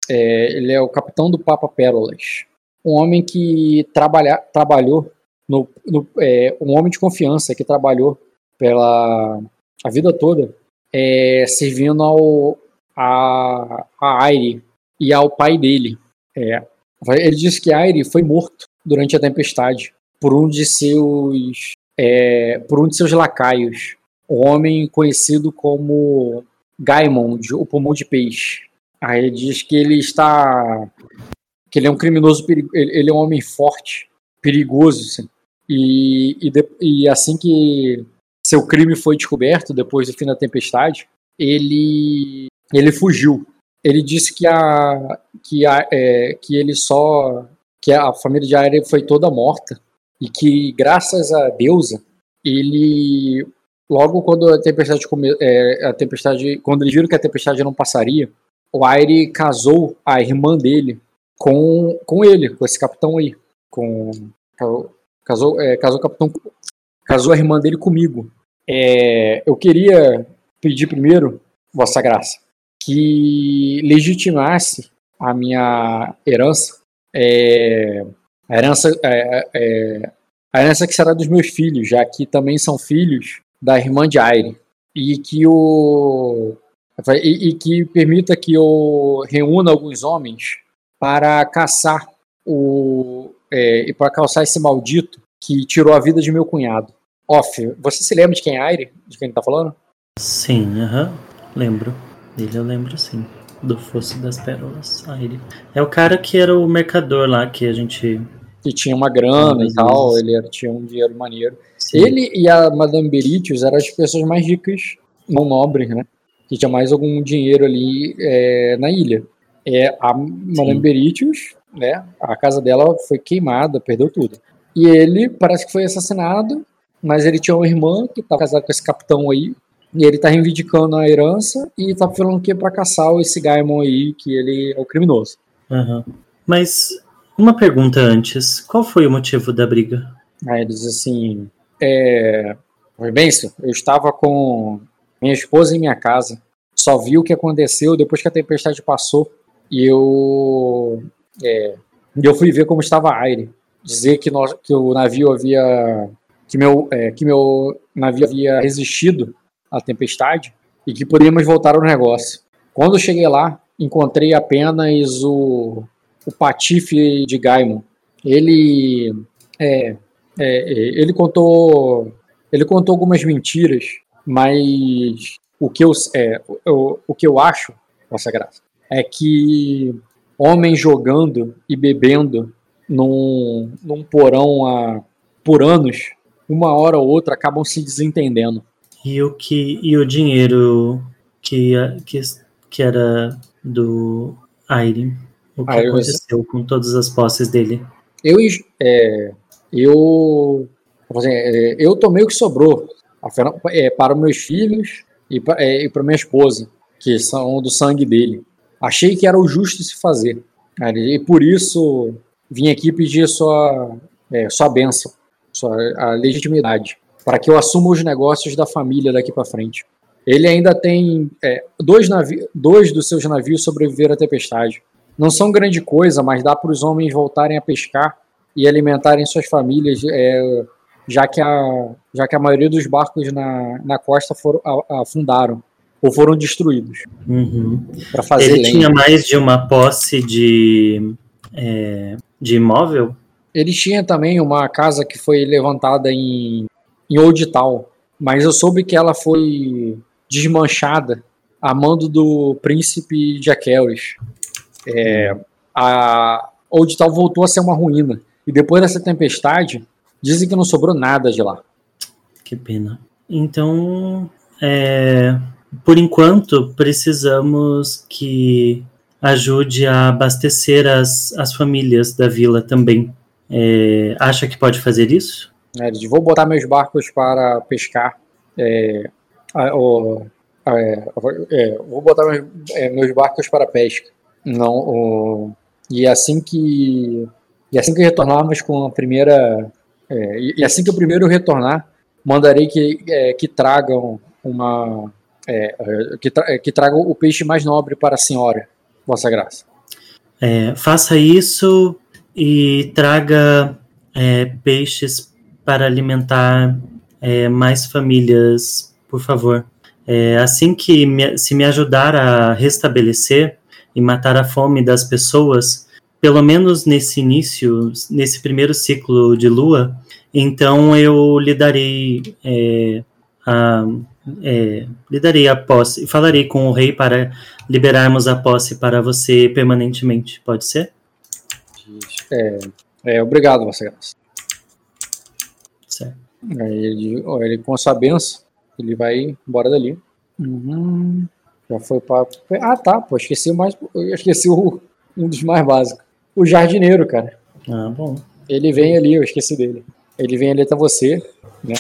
É, ele é o capitão do Papa Pérolas. Um homem que trabalha, trabalhou, no, no- é, um homem de confiança que trabalhou pela a vida toda é, servindo ao, a, a Aire e ao pai dele. É, ele disse que Aire foi morto durante a tempestade por um de seus é, por um de seus lacaios, um homem conhecido como Gaimon, o pulmão de peixe. Aí ele diz que ele está que ele é um criminoso perigo, ele, ele é um homem forte, perigoso, assim. e, e, de- e assim que seu crime foi descoberto depois do fim da tempestade, ele ele fugiu. Ele disse que a que a, é, que ele só que a família de Aire foi toda morta e que graças a deusa ele logo quando a tempestade come- é, a tempestade quando eles viram que a tempestade não passaria, o Aire casou a irmã dele com com ele, com esse capitão aí, com casou é, casou o capitão casou a irmã dele comigo. É, eu queria pedir primeiro, Vossa Graça, que legitimasse a minha herança, é, a herança, é, é, a herança que será dos meus filhos, já que também são filhos da irmã de Aire, e que o e, e que permita que eu reúna alguns homens para caçar o é, e para caçar esse maldito que tirou a vida de meu cunhado. Off, você se lembra de quem é Aire? De quem ele tá falando? Sim, aham. Lembro. Dele eu lembro sim. Do Fosso das Pérolas. Ele. É o cara que era o mercador lá que a gente. Que tinha uma grana e Às tal, ele era- tinha um dinheiro maneiro. Sim. Ele e a Madame Beritius eram as pessoas mais ricas, não nobres, né? Que tinha mais algum dinheiro ali é, na ilha. É, a Madame Sim. Beritius, né? A casa dela foi queimada, perdeu tudo. E ele parece que foi assassinado, mas ele tinha uma irmã que estava casada com esse capitão aí. E ele tá reivindicando a herança e tá falando que é pra caçar esse Gaimon aí, que ele é o criminoso. Aham. Mas uma pergunta antes. Qual foi o motivo da briga? Aí ele diz assim: é, Benção, eu estava com minha esposa em minha casa. Só vi o que aconteceu depois que a tempestade passou. E eu. É, eu fui ver como estava a Aire. Dizer que, nós, que o navio havia. Que meu, é, que meu navio havia resistido à tempestade e que poderíamos voltar ao negócio. Quando eu cheguei lá, encontrei apenas o, o patife de Gaimon. Ele. É, é, ele contou ele contou algumas mentiras, mas o que eu, é, o, que eu acho, nossa graça, é que homens jogando e bebendo num, num porão há, por anos, uma hora ou outra acabam se desentendendo. E o que e o dinheiro que que, que era do Airin? O que aconteceu com todas as posses dele? Eu é, eu assim, eu tomei o que sobrou é, para meus filhos e para, é, para minha esposa, que são do sangue dele. Achei que era o justo se fazer. E por isso vim aqui pedir sua, é, sua benção, sua a legitimidade, para que eu assuma os negócios da família daqui para frente. Ele ainda tem é, dois, dois dos seus navios sobreviveram à tempestade. Não são grande coisa, mas dá para os homens voltarem a pescar e alimentarem suas famílias é, já que a, já que a maioria dos barcos na, na costa foram, afundaram ou foram destruídos. Uhum. Para fazer Ele lenha. tinha mais de uma posse de, é, de imóvel? Ele tinha também uma casa que foi levantada em, em Old Town, mas eu soube que ela foi desmanchada a mando do príncipe Harris. É, a Old Town voltou a ser uma ruína. E depois dessa tempestade, Dizem que não sobrou nada de lá. Que pena. Então, é, por enquanto, precisamos que ajude a abastecer as, as famílias da vila também. É, acha que pode fazer isso? É, vou botar meus barcos para pescar. É, o, é, é, vou botar meus, é, meus, barcos para pesca. Não, o, e assim que e assim que retornarmos com a primeira é, e, assim que o primeiro retornar, mandarei que, é, que tragam uma. É, é que, tra que tragam o peixe mais nobre para a senhora, Vossa Graça. É, faça isso e traga é, peixes para alimentar mais famílias, por favor. assim que me, se me ajudar a restabelecer e matar a fome das pessoas, pelo menos nesse início, nesse primeiro ciclo de lua, então eu lhe darei é, a, é, lhe darei a posse, falarei com o rei para liberarmos a posse para você permanentemente, pode ser? É, é obrigado, Vossa Graça. Certo. Aí ele, ele, com a sua benção, ele vai embora dali. Uhum. Já foi para. Ah, tá, pô, esqueci mais. Eu esqueci o, um dos mais básicos. O jardineiro, cara. Ah, bom. Ele vem ali, eu esqueci dele. Ele vem ali até você, né?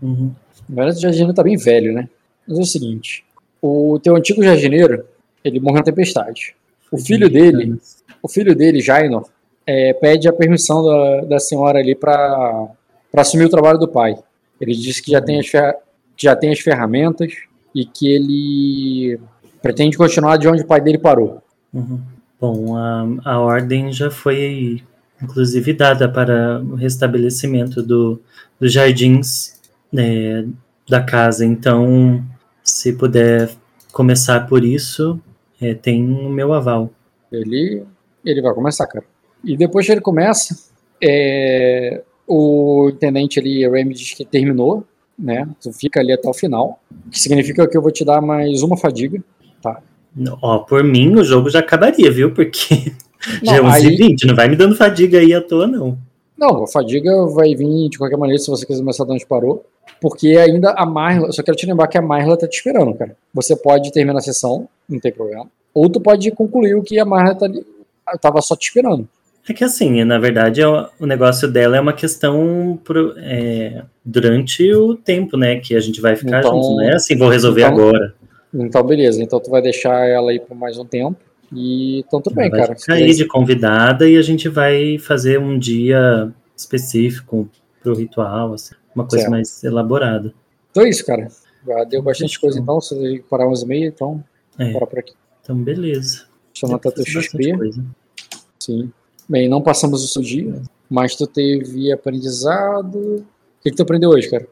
Uhum. O jardineiro tá bem velho, né? Mas é o seguinte: o teu antigo jardineiro, ele morreu na tempestade. O filho dele, o filho dele, Jainor, é, pede a permissão da, da senhora ali para assumir o trabalho do pai. Ele diz que já tem, as que já tem as ferramentas e que ele pretende continuar de onde o pai dele parou. Uhum. Bom, a, a ordem já foi, inclusive, dada para o restabelecimento do, dos jardins né, da casa. Então, se puder começar por isso, é, tem o meu aval. Ele, ele vai começar, cara. E depois que ele começa, é, o intendente ali, Remy, diz que terminou, né? Tu fica ali até o final, que significa que eu vou te dar mais uma fadiga, tá? Ó, por mim o jogo já acabaria, viu? Porque não, já é 11 aí... 20 não vai me dando fadiga aí à toa, não. Não, a fadiga vai vir de qualquer maneira se você quiser começar de onde parou. Porque ainda a Marla, só quero te lembrar que a Marla tá te esperando, cara. Você pode terminar a sessão, não tem problema. Ou tu pode concluir o que a Marla tá, tava só te esperando. É que assim, na verdade, é o negócio dela é uma questão pro, é, durante o tempo, né? Que a gente vai ficar então, juntos, né? Assim, vou resolver então, agora. Então, beleza. Então, tu vai deixar ela aí por mais um tempo. E então, tudo bem, cara. Ficar aí de convidada e a gente vai fazer um dia específico pro ritual, assim, uma coisa Certo. mais elaborada. Então é isso, cara. Já deu bastante coisa então. Se parar 11 e meia, então É, bora por aqui. então beleza. Fiz bastante XP. Sim. Bem, não passamos o seu dia, mas tu teve aprendizado. O que, que tu aprendeu hoje, cara?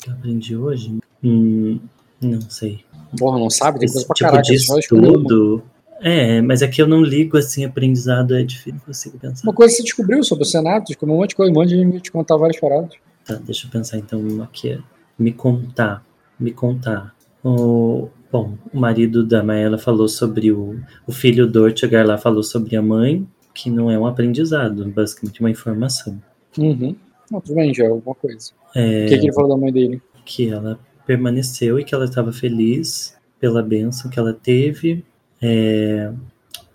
que eu aprendi hoje? Hum, não sei. Porra, não sabe? Tem coisa pra tipo caraca. de estudo. É, mas é que eu não ligo assim, aprendizado é difícil, não consigo pensar. Uma coisa que você descobriu sobre o Senado, descobriu um monte de coisa, um monte de te contar várias paradas. Tá, deixa eu pensar então uma aqui. é Me contar. Me contar. O, bom, o marido da Maela falou sobre o, o filho do chegar lá falou sobre a mãe, que não é um aprendizado, basicamente uma informação. Uhum. Não, tudo bem, já é alguma coisa. É, O que, que ele falou da mãe dele? que ela permaneceu e que ela estava feliz pela bênção que ela teve. É,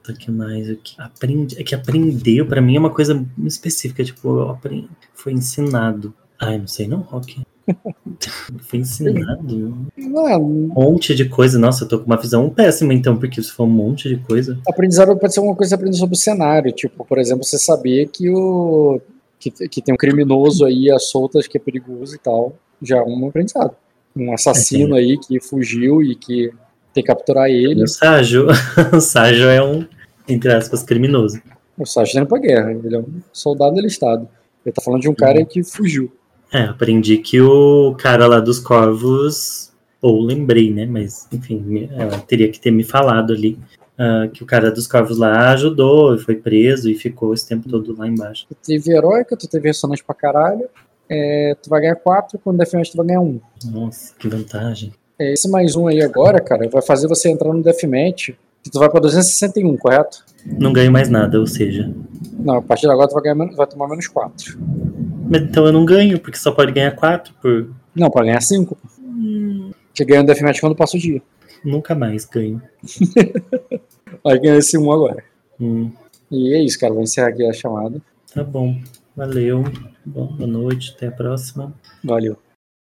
tá que mais aqui? Aprendi, é que aprendeu, pra mim é uma coisa específica, tipo, eu aprendi, foi ensinado. Ai, não sei não, Rock. Foi ensinado. Não, Um monte de coisa. Nossa, eu tô com uma visão péssima então, porque isso foi um monte de coisa. aprendizado pode ser alguma coisa que você aprendeu sobre o cenário. Tipo, por exemplo, você saber que o. Que, que tem um criminoso aí a soltas que é perigoso e tal. Já é um aprendizado. Um assassino aí que fugiu e que tem que capturar ele. O Ságio, o Ságio é um, entre aspas, criminoso. O Sasha tá indo pra guerra. Ele é um soldado alistado. Ele tá falando de um cara que fugiu. É, aprendi que o cara lá dos corvos, ou lembrei, né? Mas, enfim, ela teria que ter me falado ali. ah, que o cara dos corvos lá ajudou, e foi preso e ficou esse tempo todo lá embaixo. Tu teve heróica, tu teve ressonante pra caralho. É, tu vai ganhar 4, quando Deathmatch tu vai ganhar 1. Nossa, que vantagem. É, esse mais um aí agora, cara, vai fazer você entrar no Deathmatch. Que tu vai pra 261, correto? Não ganho mais nada, ou seja. Não, a partir de agora tu vai, ganhar, vai tomar menos 4. Mas então eu não ganho, porque só pode ganhar quatro por. Não, pra ganhar 5. Você ganha o Deathmatch quando passa o dia. Nunca mais ganho. Vai ganhar esse 1 agora. Hum, E é isso, cara. Vou encerrar aqui a chamada. tá bom. Valeu. Bom, boa noite. Até a próxima. Valeu.